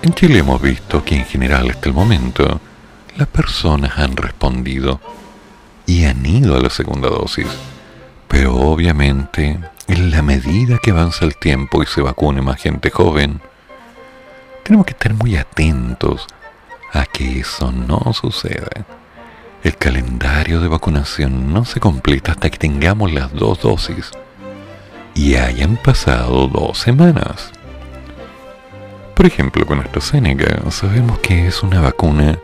En Chile hemos visto que en general hasta el momento las personas han respondido y han ido a la segunda dosis. Pero obviamente, en la medida que avanza el tiempo y se vacune más gente joven, tenemos que estar muy atentos a que eso no suceda. El calendario de vacunación no se completa hasta que tengamos las dos dosis y hayan pasado dos semanas. Por ejemplo, con AstraZeneca sabemos que es una vacuna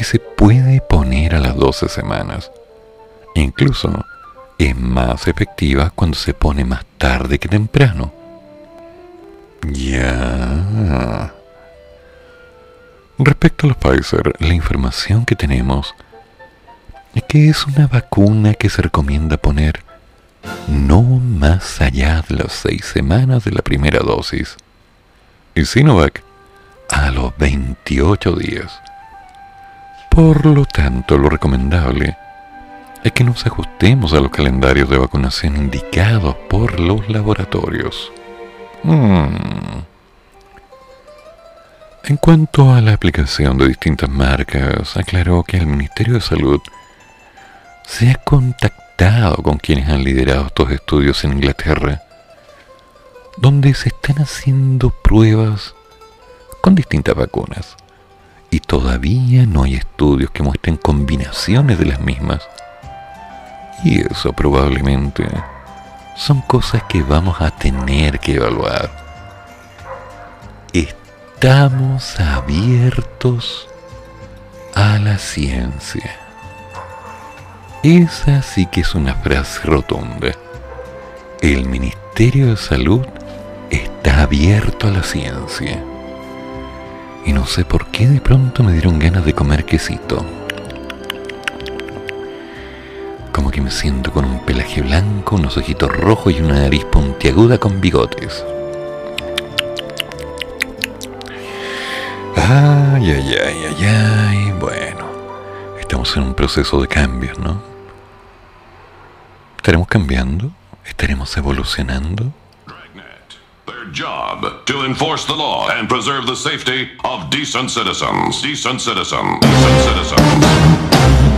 que se puede poner a las 12 semanas. Incluso es más efectiva cuando se pone más tarde que temprano. Ya. Respecto a los Pfizer, la información que tenemos es que es una vacuna que se recomienda poner no más allá de las seis semanas de la primera dosis y Sinovac a los 28 días. Por lo tanto, lo recomendable es que nos ajustemos a los calendarios de vacunación indicados por los laboratorios. Hmm. En cuanto a la aplicación de distintas marcas, aclaró que el Ministerio de Salud se ha contactado con quienes han liderado estos estudios en Inglaterra, donde se están haciendo pruebas con distintas vacunas y todavía no hay estudios que muestren combinaciones de las mismas. Y eso probablemente son cosas que vamos a tener que evaluar. Estamos abiertos a la ciencia. Esa sí que es una frase rotunda. El Ministerio de Salud está abierto a la ciencia. Y no sé por qué de pronto me dieron ganas de comer quesito. Como que me siento con un pelaje blanco, unos ojitos rojos y una nariz puntiaguda con bigotes. Ay, ay, ay, ay, ay. Bueno, estamos en un proceso de cambios, ¿no? ¿Estaremos cambiando? ¿Estaremos evolucionando? Job to enforce the law and preserve the safety of decent citizens. Decent citizens. Decent citizens.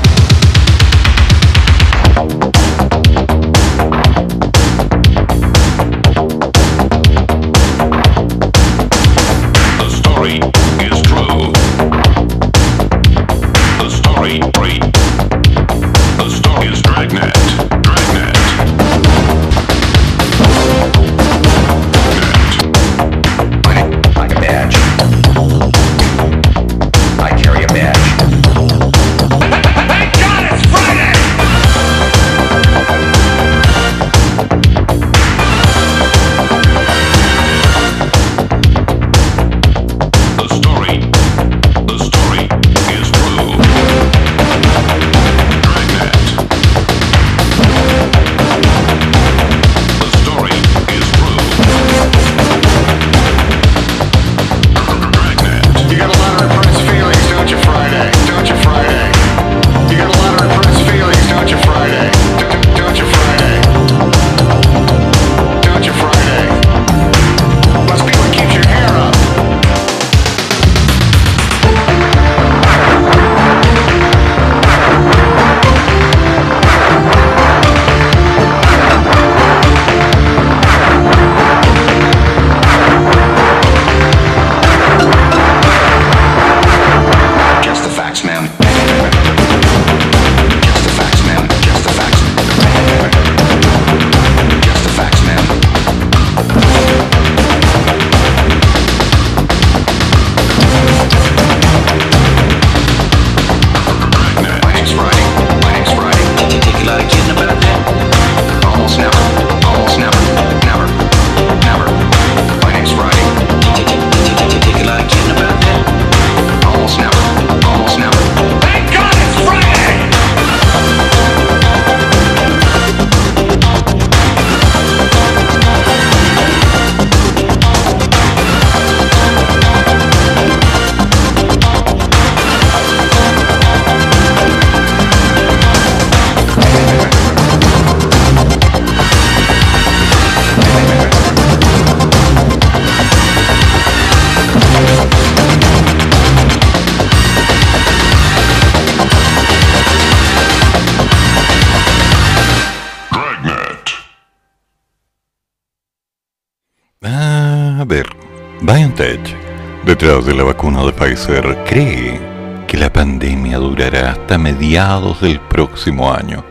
De la vacuna de Pfizer, cree que la pandemia durará hasta mediados del próximo año.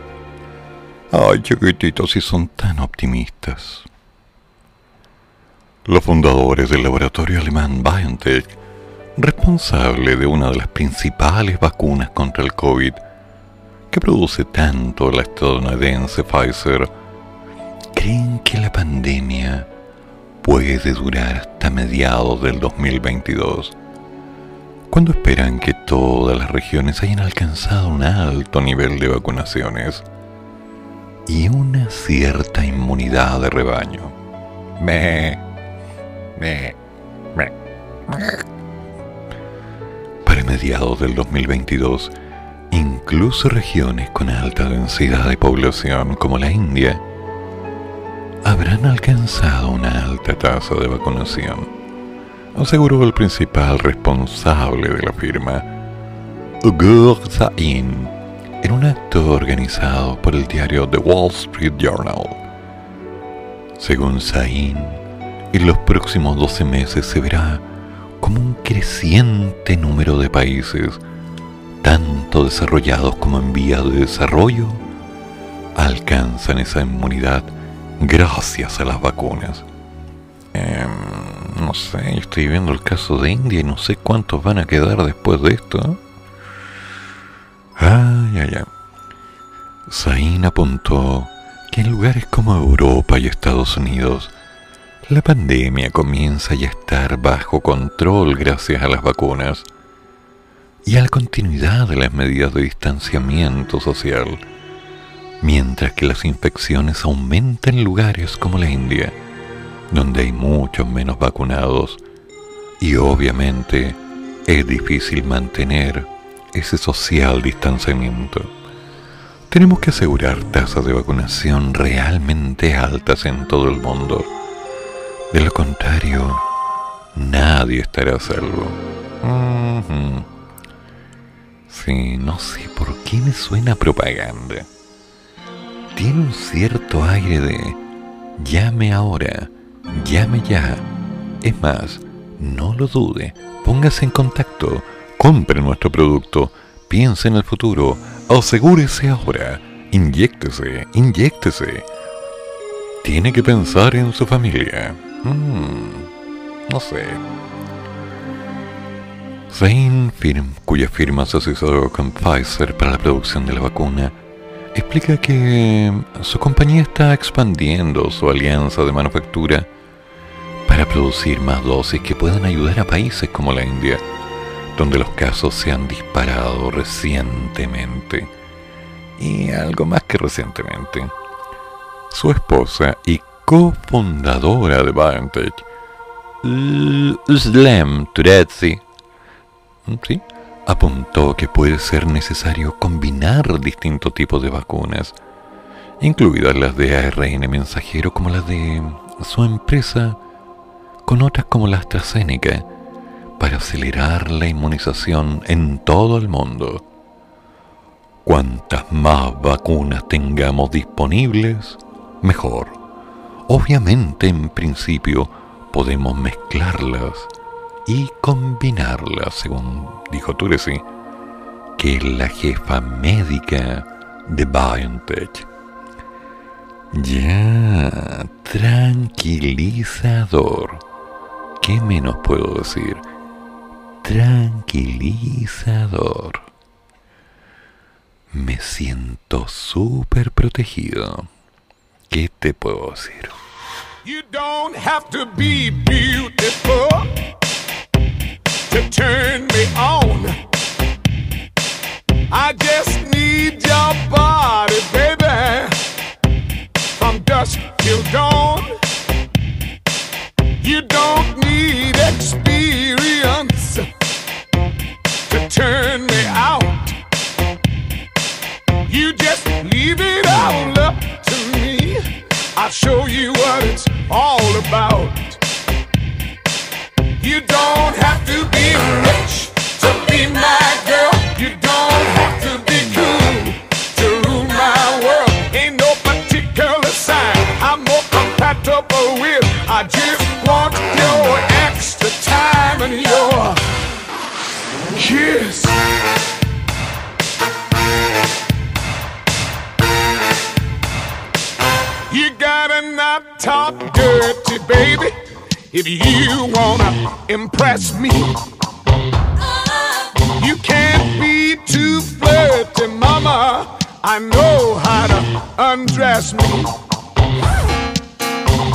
Ay, chiquititos, si son tan optimistas. Los fundadores del laboratorio alemán BioNTech, responsable de una de las principales vacunas contra el COVID, que produce tanto la estadounidense Pfizer, creen que la pandemia puede durar hasta mediados del 2022, cuando esperan que todas las regiones hayan alcanzado un alto nivel de vacunaciones y una cierta inmunidad de rebaño. Me, me, me. Para mediados del 2022, incluso regiones con alta densidad de población como la India habrán alcanzado una alta tasa de vacunación, aseguró el principal responsable de la firma, Ugur Sain, en un acto organizado por el diario The Wall Street Journal. Según Sain, en los próximos 12 meses se verá como un creciente número de países, tanto desarrollados como en vía de desarrollo, alcanzan esa inmunidad gracias a las vacunas. Em, no sé, estoy viendo el caso de India y no sé cuántos van a quedar después de esto. Ay, ay, ay. Zain apuntó que en lugares como Europa y Estados Unidos, la pandemia comienza ya a estar bajo control gracias a las vacunas y a la continuidad de las medidas de distanciamiento social mientras que las infecciones aumentan en lugares como la India, donde hay muchos menos vacunados y obviamente es difícil mantener ese social distanciamiento. Tenemos que asegurar tasas de vacunación realmente altas en todo el mundo. De lo contrario, nadie estará a salvo. Sí, no sé por qué me suena propaganda tiene un cierto aire de llame ahora, llame ya. Es más, no lo dude, póngase en contacto, compre nuestro producto, piense en el futuro, asegúrese ahora, inyéctese, inyéctese. Tiene que pensar en su familia. Mm, no sé. Zain Firm, cuya firma se asesoró con Pfizer para la producción de la vacuna, explica que su compañía está expandiendo su alianza de manufactura para producir más dosis que puedan ayudar a países como la India, donde los casos se han disparado recientemente. Y algo más que recientemente. Su esposa y cofundadora de BioNTech, Slam Turetsi, ¿sí? Apuntó que puede ser necesario combinar distintos tipos de vacunas, incluidas las de ARN mensajero como las de su empresa, con otras como la AstraZeneca, para acelerar la inmunización en todo el mundo. Cuantas más vacunas tengamos disponibles, mejor. Obviamente, en principio, podemos mezclarlas y combinarlas, según dijo Turesi, que es la jefa médica de BioNTech. Ya, tranquilizador. ¿Qué menos puedo decir? Tranquilizador. Me siento súper protegido. ¿Qué te puedo decir? You don't have to be beautiful to turn me on. I just need your body, baby, from dusk till dawn. You don't need experience to turn me out. You just leave it all up to me. I'll show you what it's all about. You don't have to be rich to be my girl. You don't have to be cool to rule my world. Ain't no particular sign I'm more compatible with. I just want your extra time. And your kiss. You gotta not talk dirty, baby, if you wanna impress me. You can't be too flirty, mama. I know how to undress me.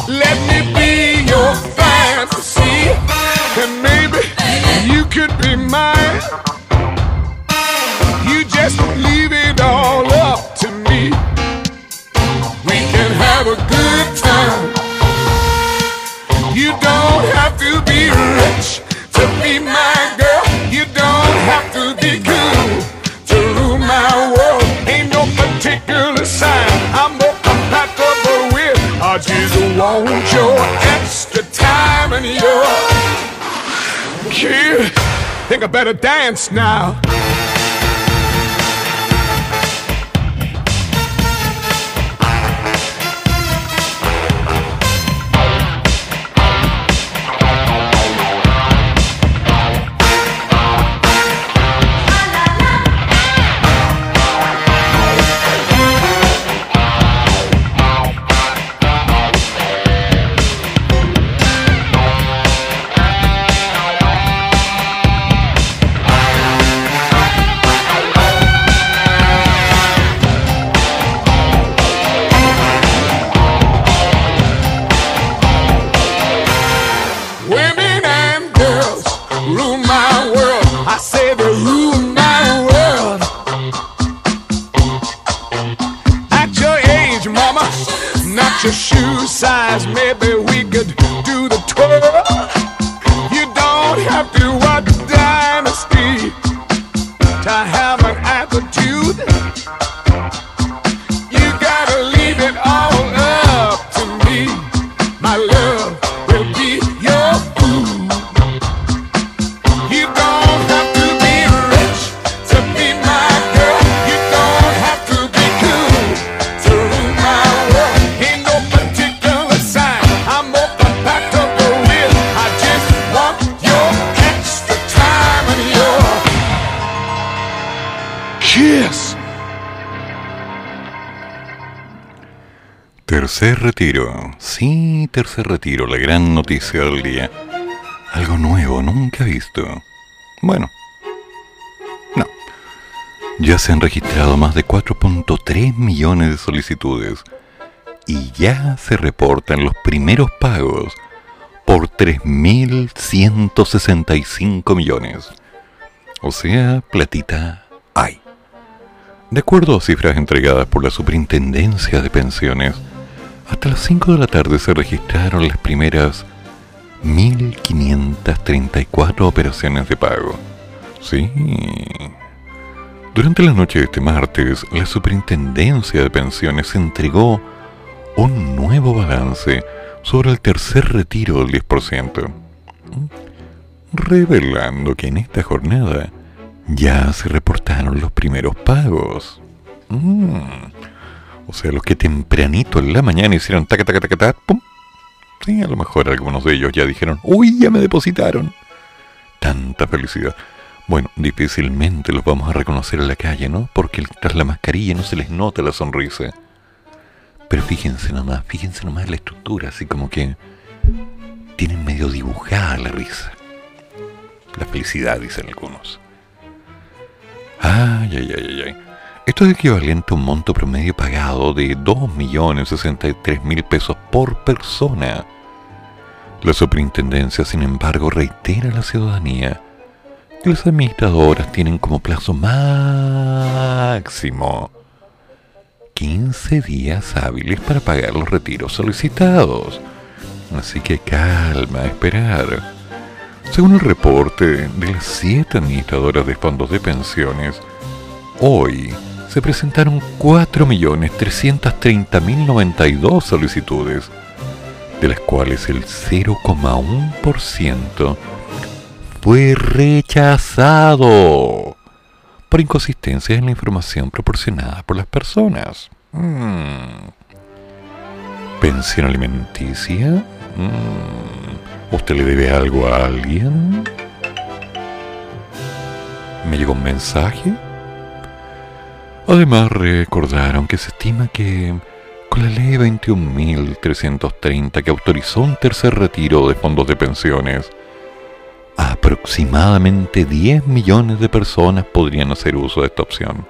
Let me be your fantasy, and maybe you could be mine. You just leave it all up to me. With. I want your extra time and your kid. Think I better dance now. Tercer retiro, la gran noticia del día. Algo nuevo, nunca visto. Bueno, no. Ya se han registrado más de 4.3 millones de solicitudes y ya se reportan los primeros pagos por 3.165 millones. O sea, platita hay. De acuerdo a cifras entregadas por la Superintendencia de Pensiones, hasta las 5 de la tarde se registraron las primeras 1.534 operaciones de pago. Sí. Durante la noche de este martes, la Superintendencia de Pensiones entregó un nuevo balance sobre el tercer retiro del 10%, revelando que en esta jornada ya se reportaron los primeros pagos. Mm. O sea, los que tempranito en la mañana hicieron taca taca taca taca, pum. Sí, a lo mejor algunos de ellos ya dijeron, uy, ya me depositaron. Tanta felicidad. Bueno, difícilmente los vamos a reconocer en la calle, ¿no? Porque tras la mascarilla no se les nota la sonrisa. Pero fíjense nomás, fíjense nomás la estructura, así como que tienen medio dibujada la risa. La felicidad, dicen algunos. Ay, ay, ay, ay, ay. Esto es equivalente a un monto promedio pagado de 2.063.000 pesos por persona. La superintendencia, sin embargo, reitera a la ciudadanía que las administradoras tienen como plazo máximo 15 días hábiles para pagar los retiros solicitados. Así que calma, esperar. Según el reporte de las siete administradoras de fondos de pensiones, hoy se presentaron 4.330.092 solicitudes, de las cuales el 0,1% fue rechazado por inconsistencias en la información proporcionada por las personas. Mm. ¿Pensión alimenticia? Mm. ¿Usted le debe algo a alguien? me llegó un mensaje. Además recordaron que se estima que con la ley 21.330 que autorizó un tercer retiro de fondos de pensiones, aproximadamente 10 millones de personas podrían hacer uso de esta opción,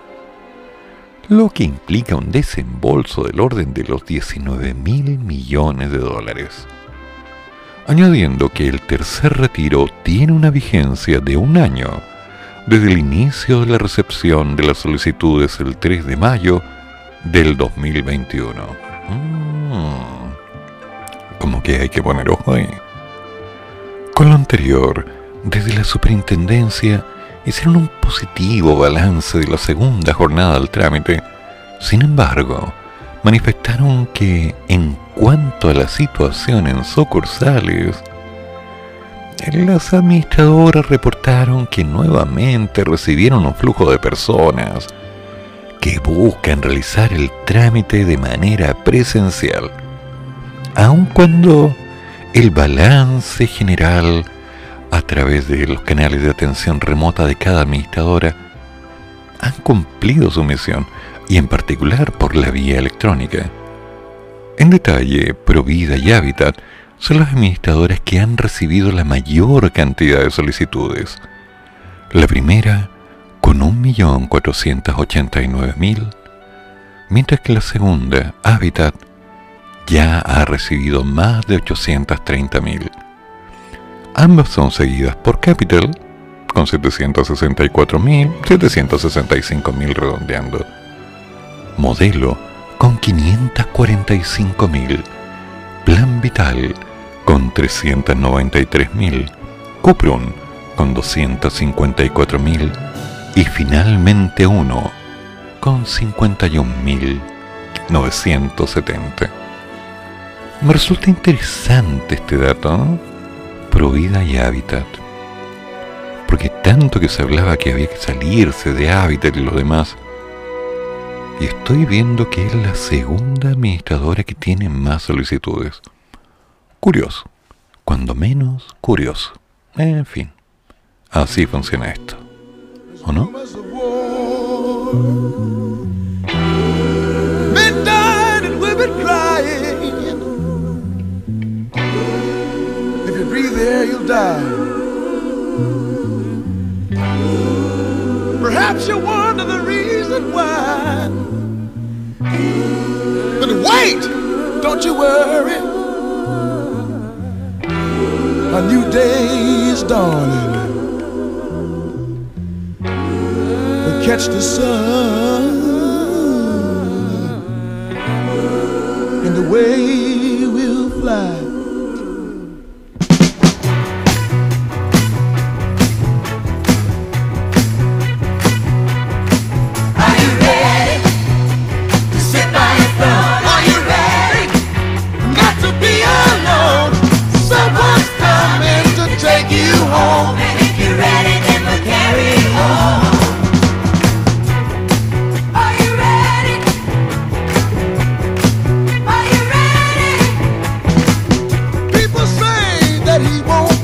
lo que implica un desembolso del orden de los 19 mil millones de dólares. Añadiendo que el tercer retiro tiene una vigencia de un año desde el inicio de la recepción de las solicitudes el 3 de mayo del 2021. Mm. Como que hay que poner ojo ahí. Con lo anterior, desde la superintendencia hicieron un positivo balance de la segunda jornada del trámite. Sin embargo, manifestaron que en cuanto a la situación en sucursales, las administradoras reportaron que nuevamente recibieron un flujo de personas que buscan realizar el trámite de manera presencial, aun cuando el balance general a través de los canales de atención remota de cada administradora han cumplido su misión y en particular por la vía electrónica. En detalle, Provida y Habitat son las administradoras que han recibido la mayor cantidad de solicitudes. La primera con 1.489.000, mientras que la segunda, Habitat, ya ha recibido más de 830.000. Ambas son seguidas por Capital, con 764.000, 765.000 redondeando. Modelo, con 545.000. Plan Vital, con 393.000. Cuprum, con 254.000. Y finalmente uno, con 51.970. Me resulta interesante este dato, ¿no? Provida y Hábitat. Porque tanto que se hablaba que había que salirse de Hábitat y los demás. Y estoy viendo que es la segunda administradora que tiene más solicitudes. Curioso. Cuando menos, curioso. En fin. Así funciona esto. ¿O no? Perhaps you wonder the reason why. But wait, don't you worry. A new day is dawning. We'll catch the sun. And the we'll And if you're ready, then we'll carry on. Are you ready? Are you ready? People say that he won't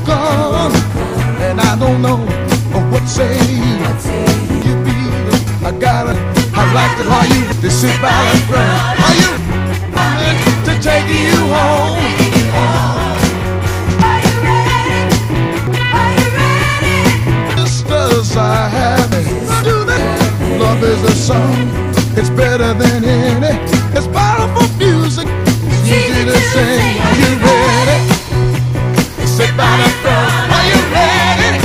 and I don't know you. I gotta, I like it how you to sit by the front. Are you to take you home? Love is a song. It's better than any. It's powerful music. It's easy to sing. Are you ready? Sit by the front. Are you ready?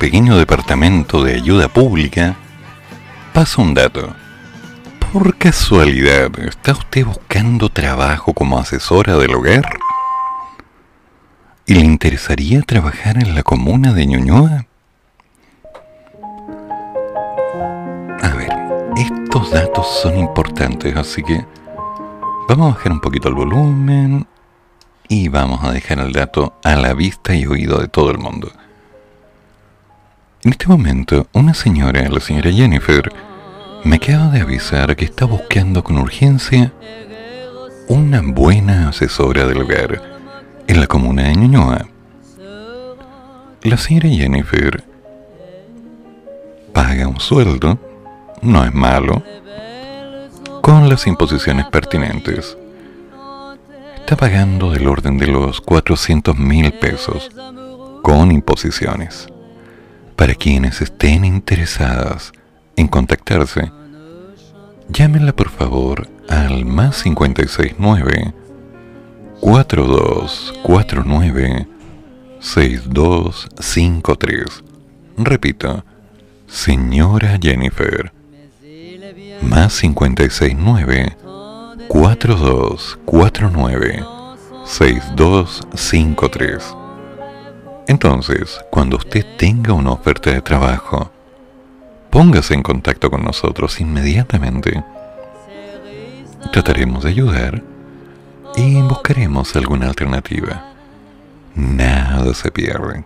Pequeño departamento de ayuda pública, pasa un dato. Por casualidad, ¿está usted buscando trabajo como asesora del hogar? ¿Y le interesaría trabajar en la comuna de Ñuñoa? A ver, estos datos son importantes, así que vamos a bajar un poquito el volumen y vamos a dejar el dato a la vista y oído de todo el mundo. En este momento, una señora, la señora Jennifer, me acaba de avisar que está buscando con urgencia una buena asesora del hogar en la comuna de Ñuñoa. La señora Jennifer paga un sueldo, no es malo, con las imposiciones pertinentes. Está pagando del orden de los 400 mil pesos con imposiciones. Para quienes estén interesadas en contactarse, llámenla por favor al más 569 4249 6253. Repito, señora Jennifer, más 569 4249 6253. Entonces, cuando usted tenga una oferta de trabajo, póngase en contacto con nosotros inmediatamente. Trataremos de ayudar y buscaremos alguna alternativa. Nada se pierde.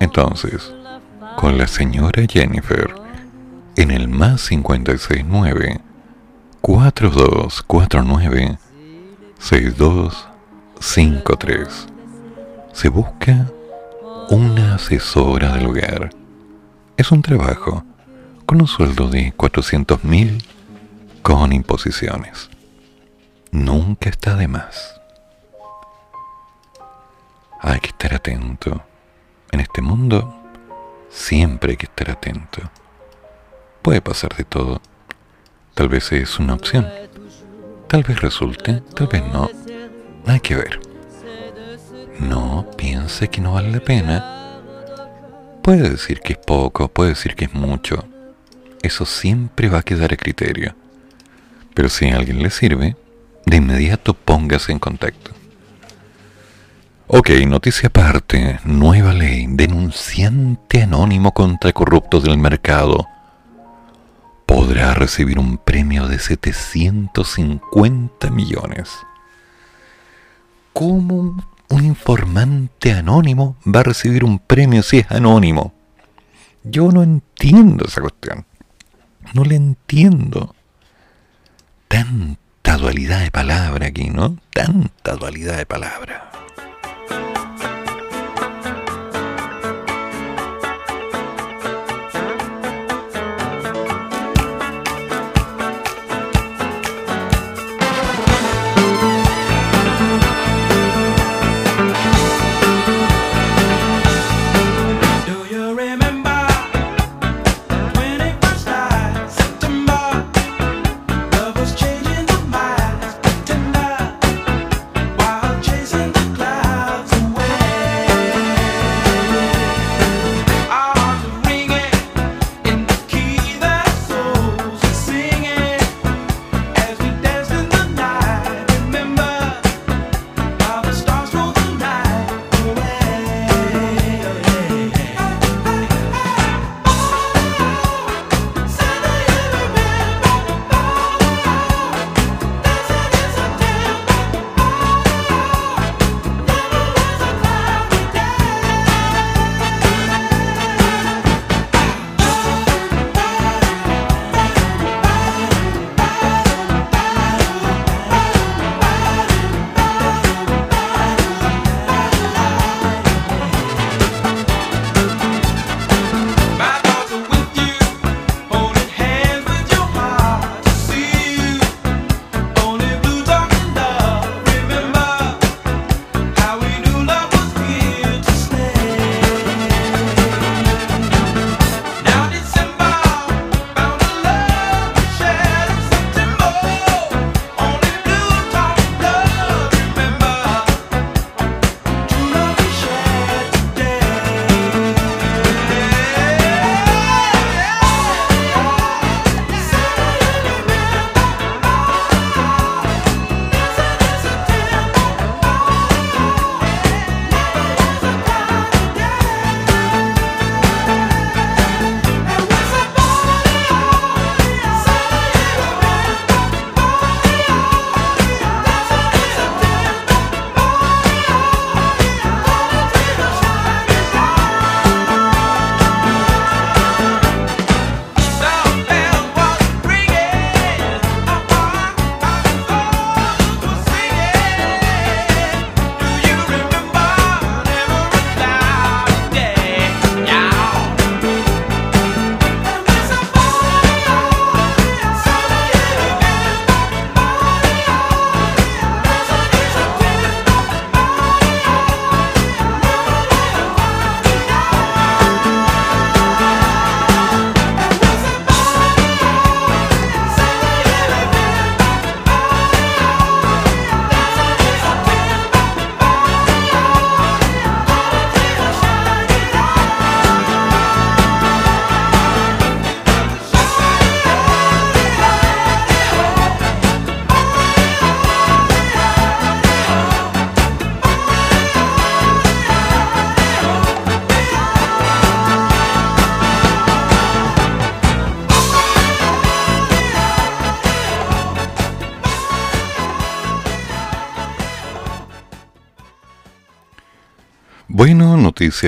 Entonces, con la señora Jennifer, en el más 569 4249 6253 se busca una asesora del hogar. Es un trabajo con un sueldo de 400 mil con imposiciones. Nunca está de más. Hay que estar atento. En este mundo siempre hay que estar atento. Puede pasar de todo. Tal vez es una opción. Tal vez resulte, tal vez no. Hay que ver. No piense que no vale la pena. Puede decir que es poco, puede decir que es mucho. Eso siempre va a quedar a criterio. Pero si a alguien le sirve, de inmediato póngase en contacto. Ok, noticia aparte. Nueva ley. Denunciante anónimo contra corruptos del mercado. Podrá recibir un premio de 750 millones. ¿Cómo informante anónimo va a recibir un premio si es anónimo? Yo no entiendo esa cuestión. No le entiendo. Tanta dualidad de palabra aquí, ¿no? Tanta dualidad de palabra.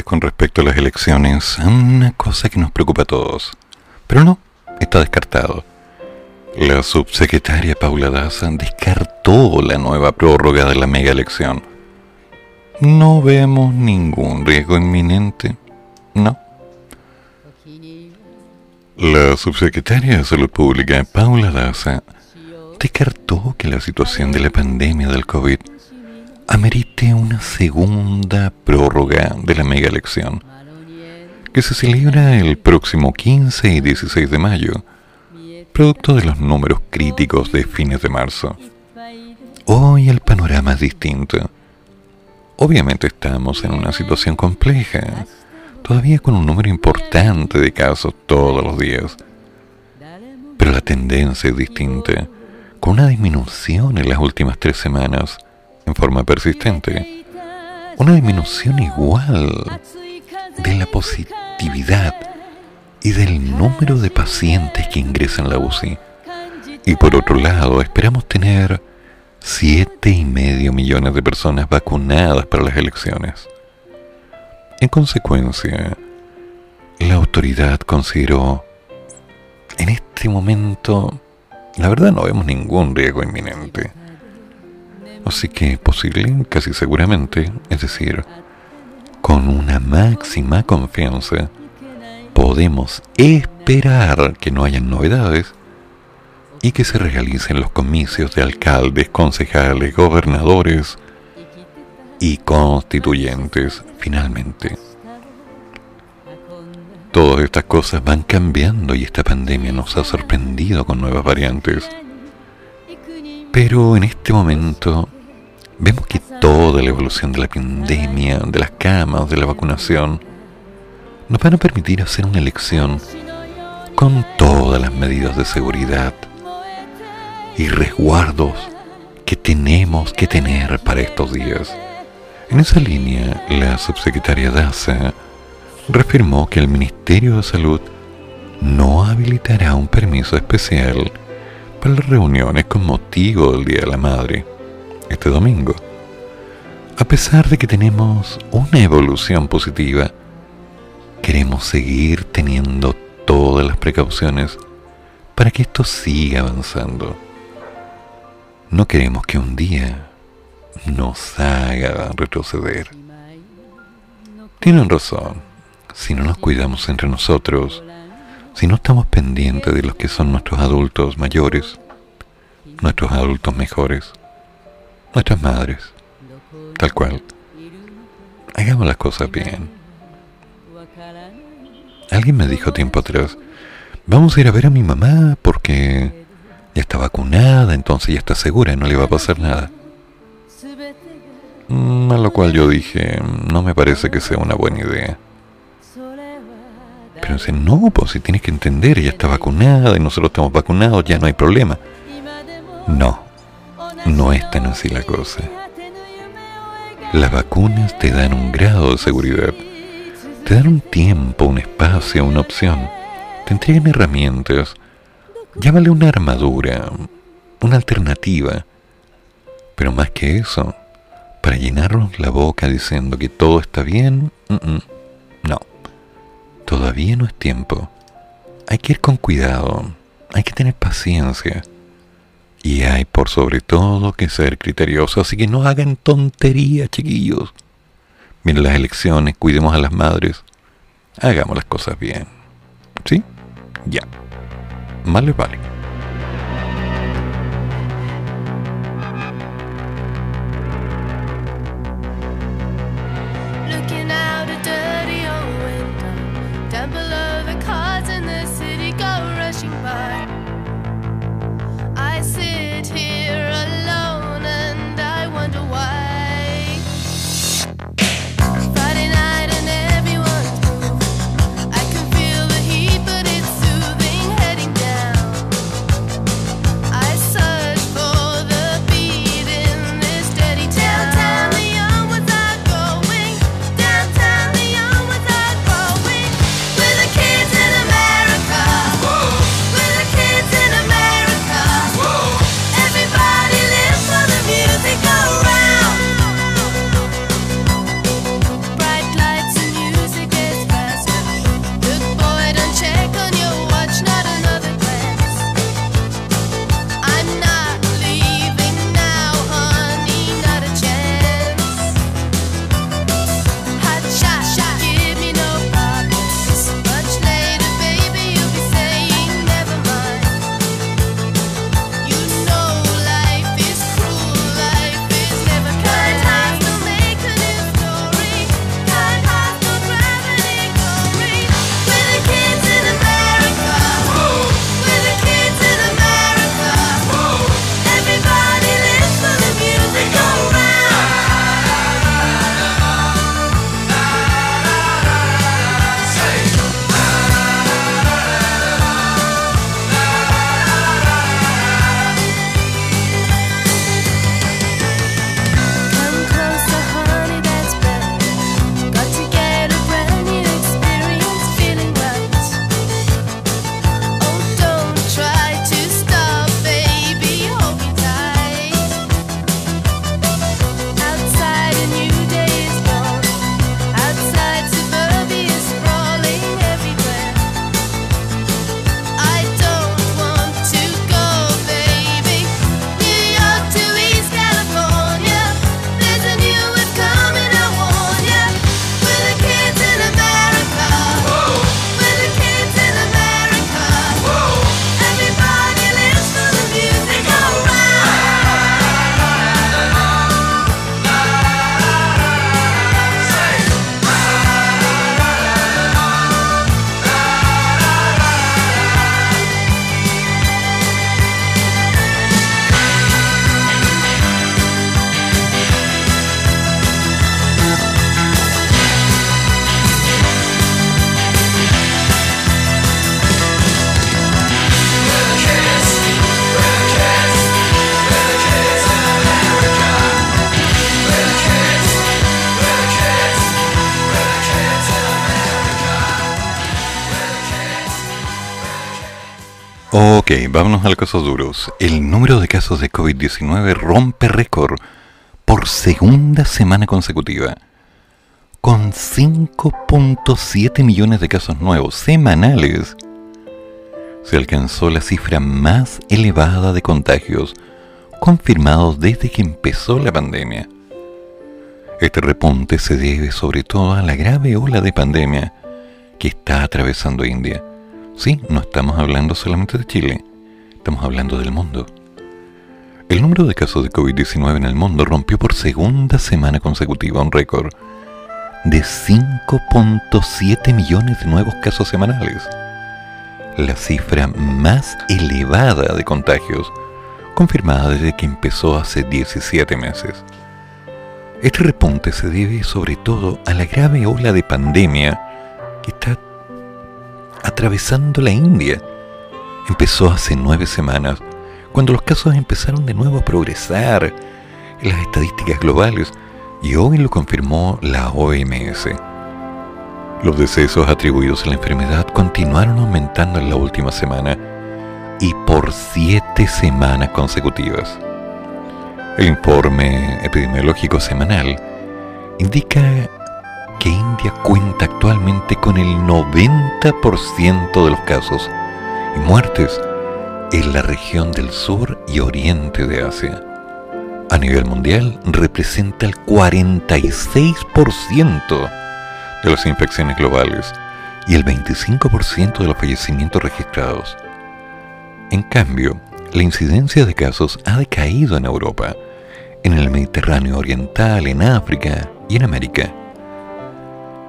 Con respecto a las elecciones. Una cosa que nos preocupa a todos. Pero no, está descartado. La subsecretaria Paula Daza descartó la nueva prórroga de la mega elección. No vemos ningún riesgo inminente. No. La subsecretaria de Salud Pública, Paula Daza, descartó que la situación de la pandemia del COVID amerite una segunda prórroga de la mega elección, que se celebra el próximo 15 y 16 de mayo, producto de los números críticos de fines de marzo. Hoy el panorama es distinto. Obviamente estamos en una situación compleja, todavía con un número importante de casos todos los días. Pero la tendencia es distinta, con una disminución en las últimas tres semanas en forma persistente. Una disminución igual de la positividad y del número de pacientes que ingresan a la UCI. Y por otro lado, esperamos tener siete y medio millones de personas vacunadas para las elecciones. En consecuencia, la autoridad consideró, en este momento, la verdad no vemos ningún riesgo inminente. Así que posible, casi seguramente, es decir, con una máxima confianza, podemos esperar que no hayan novedades y que se realicen los comicios de alcaldes, concejales, gobernadores y constituyentes finalmente. Todas estas cosas van cambiando y esta pandemia nos ha sorprendido con nuevas variantes. Pero en este momento vemos que toda la evolución de la pandemia, de las camas, de la vacunación, nos van a permitir hacer una elección con todas las medidas de seguridad y resguardos que tenemos que tener para estos días. En esa línea, la subsecretaria Daza reafirmó que el Ministerio de Salud no habilitará un permiso especial para las reuniones con motivo del Día de la Madre este domingo. A pesar de que tenemos una evolución positiva, queremos seguir teniendo todas las precauciones para que esto siga avanzando. No queremos que un día nos haga retroceder. Tienen razón. Si no nos cuidamos entre nosotros, si no estamos pendientes de los que son nuestros adultos mayores, nuestros adultos mejores, nuestras madres, tal cual, hagamos las cosas bien. Alguien me dijo tiempo atrás, vamos a ir a ver a mi mamá porque ya está vacunada, entonces ya está segura no le va a pasar nada. Mm, A lo cual yo dije, no me parece que sea una buena idea. Pero dice, no, pues si tienes que entender, ella está vacunada y nosotros estamos vacunados, ya no hay problema. No, no es tan así la cosa. Las vacunas te dan un grado de seguridad, te dan un tiempo, un espacio, una opción, te entregan herramientas, llámale una armadura, una alternativa. Pero más que eso, para llenarnos la boca diciendo que todo está bien, no. Todavía no es tiempo. Hay que ir con cuidado, hay que tener paciencia. Y hay por sobre todo que ser criterioso, así que no hagan tonterías, chiquillos. Miren las elecciones, cuidemos a las madres, hagamos las cosas bien. ¿Sí? Ya. Más vale. Vámonos a los casos duros. El número de casos de COVID-19 rompe récord por segunda semana consecutiva. Con 5.7 millones de casos nuevos semanales, se alcanzó la cifra más elevada de contagios confirmados desde que empezó la pandemia. Este repunte se debe sobre todo a la grave ola de pandemia que está atravesando India. Sí, no estamos hablando solamente de Chile, estamos hablando del mundo. El número de casos de COVID-19 en el mundo rompió por segunda semana consecutiva un récord de 5.7 millones de nuevos casos semanales, la cifra más elevada de contagios confirmada desde que empezó hace 17 meses. Este repunte se debe sobre todo a la grave ola de pandemia que está atravesando la India. Empezó hace nueve semanas, cuando los casos empezaron de nuevo a progresar en las estadísticas globales, y hoy lo confirmó la OMS. Los decesos atribuidos a la enfermedad continuaron aumentando en la última semana y por siete semanas consecutivas. El informe epidemiológico semanal indica que India cuenta actualmente con el 90% de los casos y muertes en la región del sur y oriente de Asia. A nivel mundial representa el 46% de las infecciones globales y el 25% de los fallecimientos registrados. En cambio, la incidencia de casos ha decaído en Europa, en el Mediterráneo Oriental, en África y en América.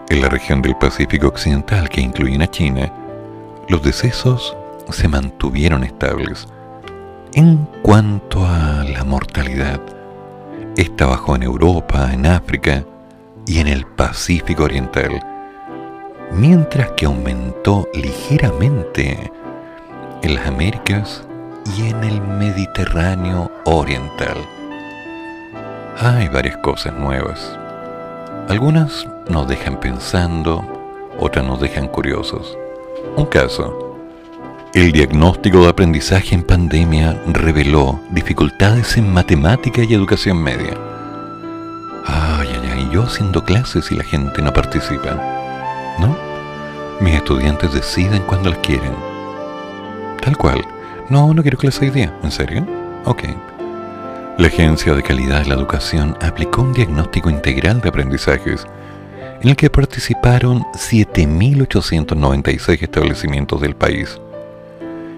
En la región del Pacífico Occidental, que incluye a China, los decesos se mantuvieron estables. En cuanto a la mortalidad, esta bajó en Europa, en África y en el Pacífico Oriental, mientras que aumentó ligeramente en las Américas y en el Mediterráneo Oriental. Hay varias cosas nuevas. Algunas nos dejan pensando, otras nos dejan curiosos. Un caso. El diagnóstico de aprendizaje en pandemia reveló dificultades en matemática y educación media. Ay, ay, ay, yo haciendo clases y la gente no participa. ¿No? Mis estudiantes deciden cuando las quieren. Tal cual. No, no quiero clase hoy día. ¿En serio? Ok. La Agencia de Calidad de la Educación aplicó un diagnóstico integral de aprendizajes en el que participaron 7.896 establecimientos del país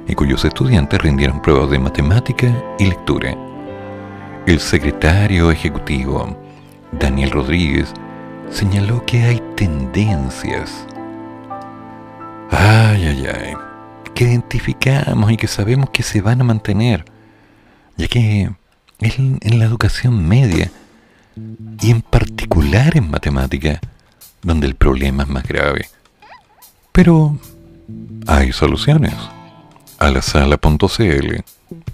y cuyos estudiantes rindieron pruebas de matemática y lectura. El secretario ejecutivo, Daniel Rodríguez, señaló que hay tendencias. Ay, ay, ay. Que identificamos y que sabemos que se van a mantener, ya que en, en la educación media y en particular en matemática, donde el problema es más grave. Pero hay soluciones. A la.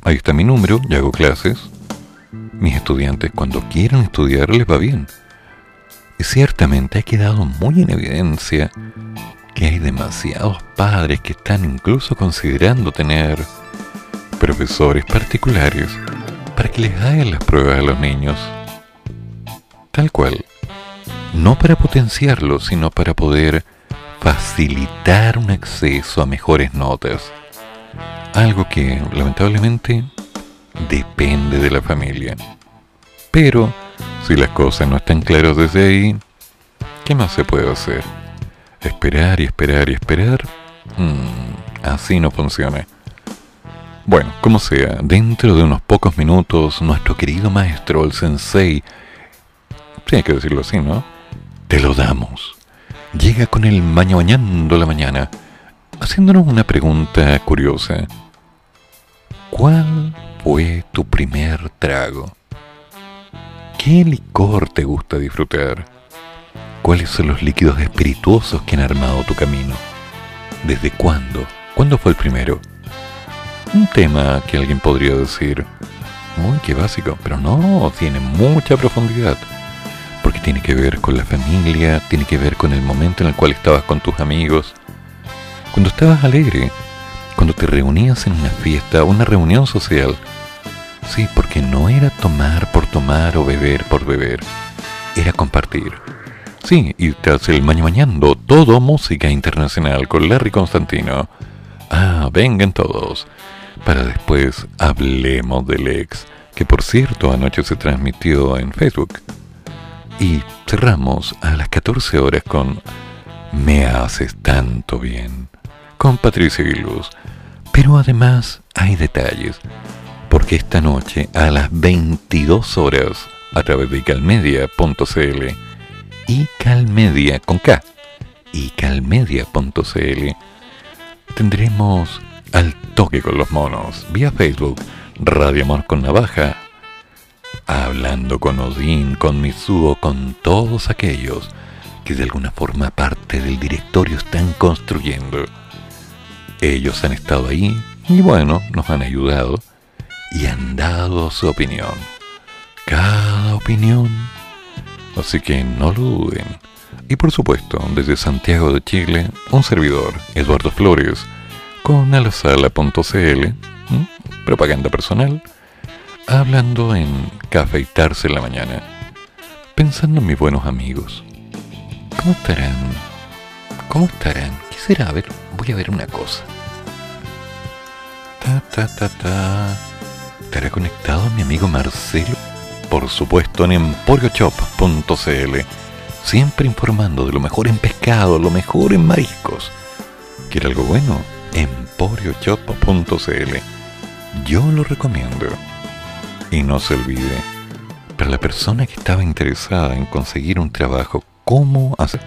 Ahí está mi número, ya hago clases. Mis estudiantes cuando quieran estudiar les va bien. Y ciertamente ha quedado muy en evidencia que hay demasiados padres que están incluso considerando tener profesores particulares para que les hagan las pruebas a los niños. Tal cual. No para potenciarlos, sino para poder facilitar un acceso a mejores notas. Algo que lamentablemente depende de la familia. Pero si las cosas no están claras desde ahí, ¿qué más se puede hacer? Esperar y esperar y esperar. Mm, así no funciona. Bueno, como sea, dentro de unos pocos minutos, nuestro querido maestro, el sensei, hay que decirlo así, ¿no? Te lo damos. Llega con el maña bañando la mañana, haciéndonos una pregunta curiosa. ¿Cuál fue tu primer trago? ¿Qué licor te gusta disfrutar? ¿Cuáles son los líquidos espirituosos que han armado tu camino? ¿Desde cuándo? ¿Cuándo fue el primero? Un tema que alguien podría decir, muy que básico, pero no, tiene mucha profundidad. Porque tiene que ver con la familia, tiene que ver con el momento en el cual estabas con tus amigos. Cuando estabas alegre, cuando te reunías en una fiesta, una reunión social. Sí, porque no era tomar por tomar o beber por beber, era compartir. Sí, y tras el mañana mañando, todo música internacional con Larry Constantino. Ah, vengan todos. Para después hablemos del ex, que por cierto anoche se transmitió en Facebook. Y cerramos a las 14 horas con Me haces tanto bien, con Patricia Guiluz. Pero además hay detalles, porque esta noche a las 22 horas, a través de icalmedia.cl, icalmedia con K, icalmedia.cl, tendremos al toque con los monos, vía Facebook, Radio Amor con Navaja, hablando con Odín, con Mitsuo, con todos aquellos que de alguna forma parte del directorio están construyendo. Ellos han estado ahí y bueno, nos han ayudado y han dado su opinión. Cada opinión. Así que no lo duden. Y por supuesto, desde Santiago de Chile, un servidor, Eduardo Flores, con alasala.cl, ¿m? propaganda personal, hablando en cafeitarse en la mañana, pensando en mis buenos amigos. ¿Cómo estarán? ¿Cómo estarán? ¿Qué será? A ver, voy a ver una cosa. Ta, ta, ta, ta. ¿Estará conectado mi amigo Marcelo? Por supuesto en emporiochop.cl, siempre informando de lo mejor en pescado, lo mejor en mariscos. ¿Quiere algo bueno? emporiochop.cl. Yo lo recomiendo. Y no se olvide, para la persona que estaba interesada en conseguir un trabajo, ¿cómo hacer?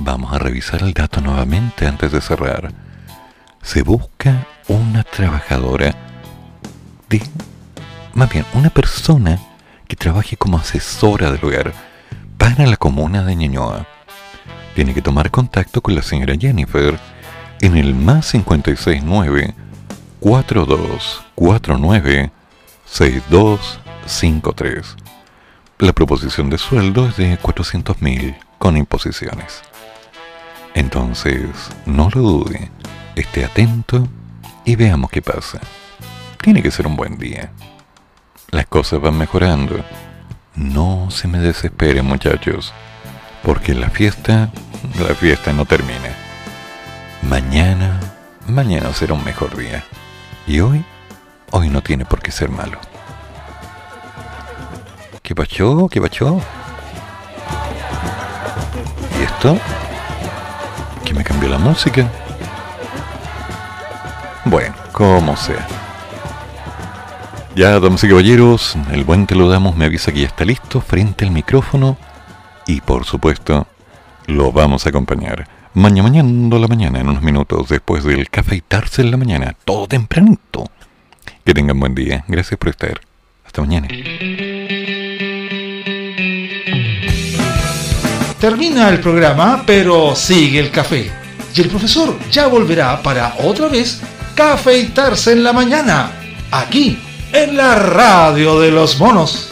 Vamos a revisar el dato nuevamente antes de cerrar. Se busca una trabajadora de, más bien, una persona que trabaje como asesora del hogar para la comuna de Ñuñoa. Tiene que tomar contacto con la señora Jennifer en el más 569 4249 6253. La proposición de sueldo es de 400.000 con imposiciones. Entonces, no lo dude, esté atento y veamos qué pasa. Tiene que ser un buen día. Las cosas van mejorando. No se me desesperen muchachos, porque la fiesta, la fiesta no termina. Mañana, mañana será un mejor día. Y hoy, hoy no tiene por qué ser malo. ¿Qué pachó? ¿Qué pachó? ¿Y esto? ¿Que me cambió la música? Bueno, como sea. Ya, damas y caballeros, el buen te lo damos me avisa que ya está listo frente al micrófono y por supuesto lo vamos a acompañar. Mañana, mañana, la mañana, en unos minutos después del cafeitarse en la mañana, todo tempranito. Que tengan buen día. Gracias por estar. Hasta mañana. Termina el programa, pero sigue el café. Y el profesor ya volverá para otra vez cafeitarse en la mañana, aquí, en la radio de los monos.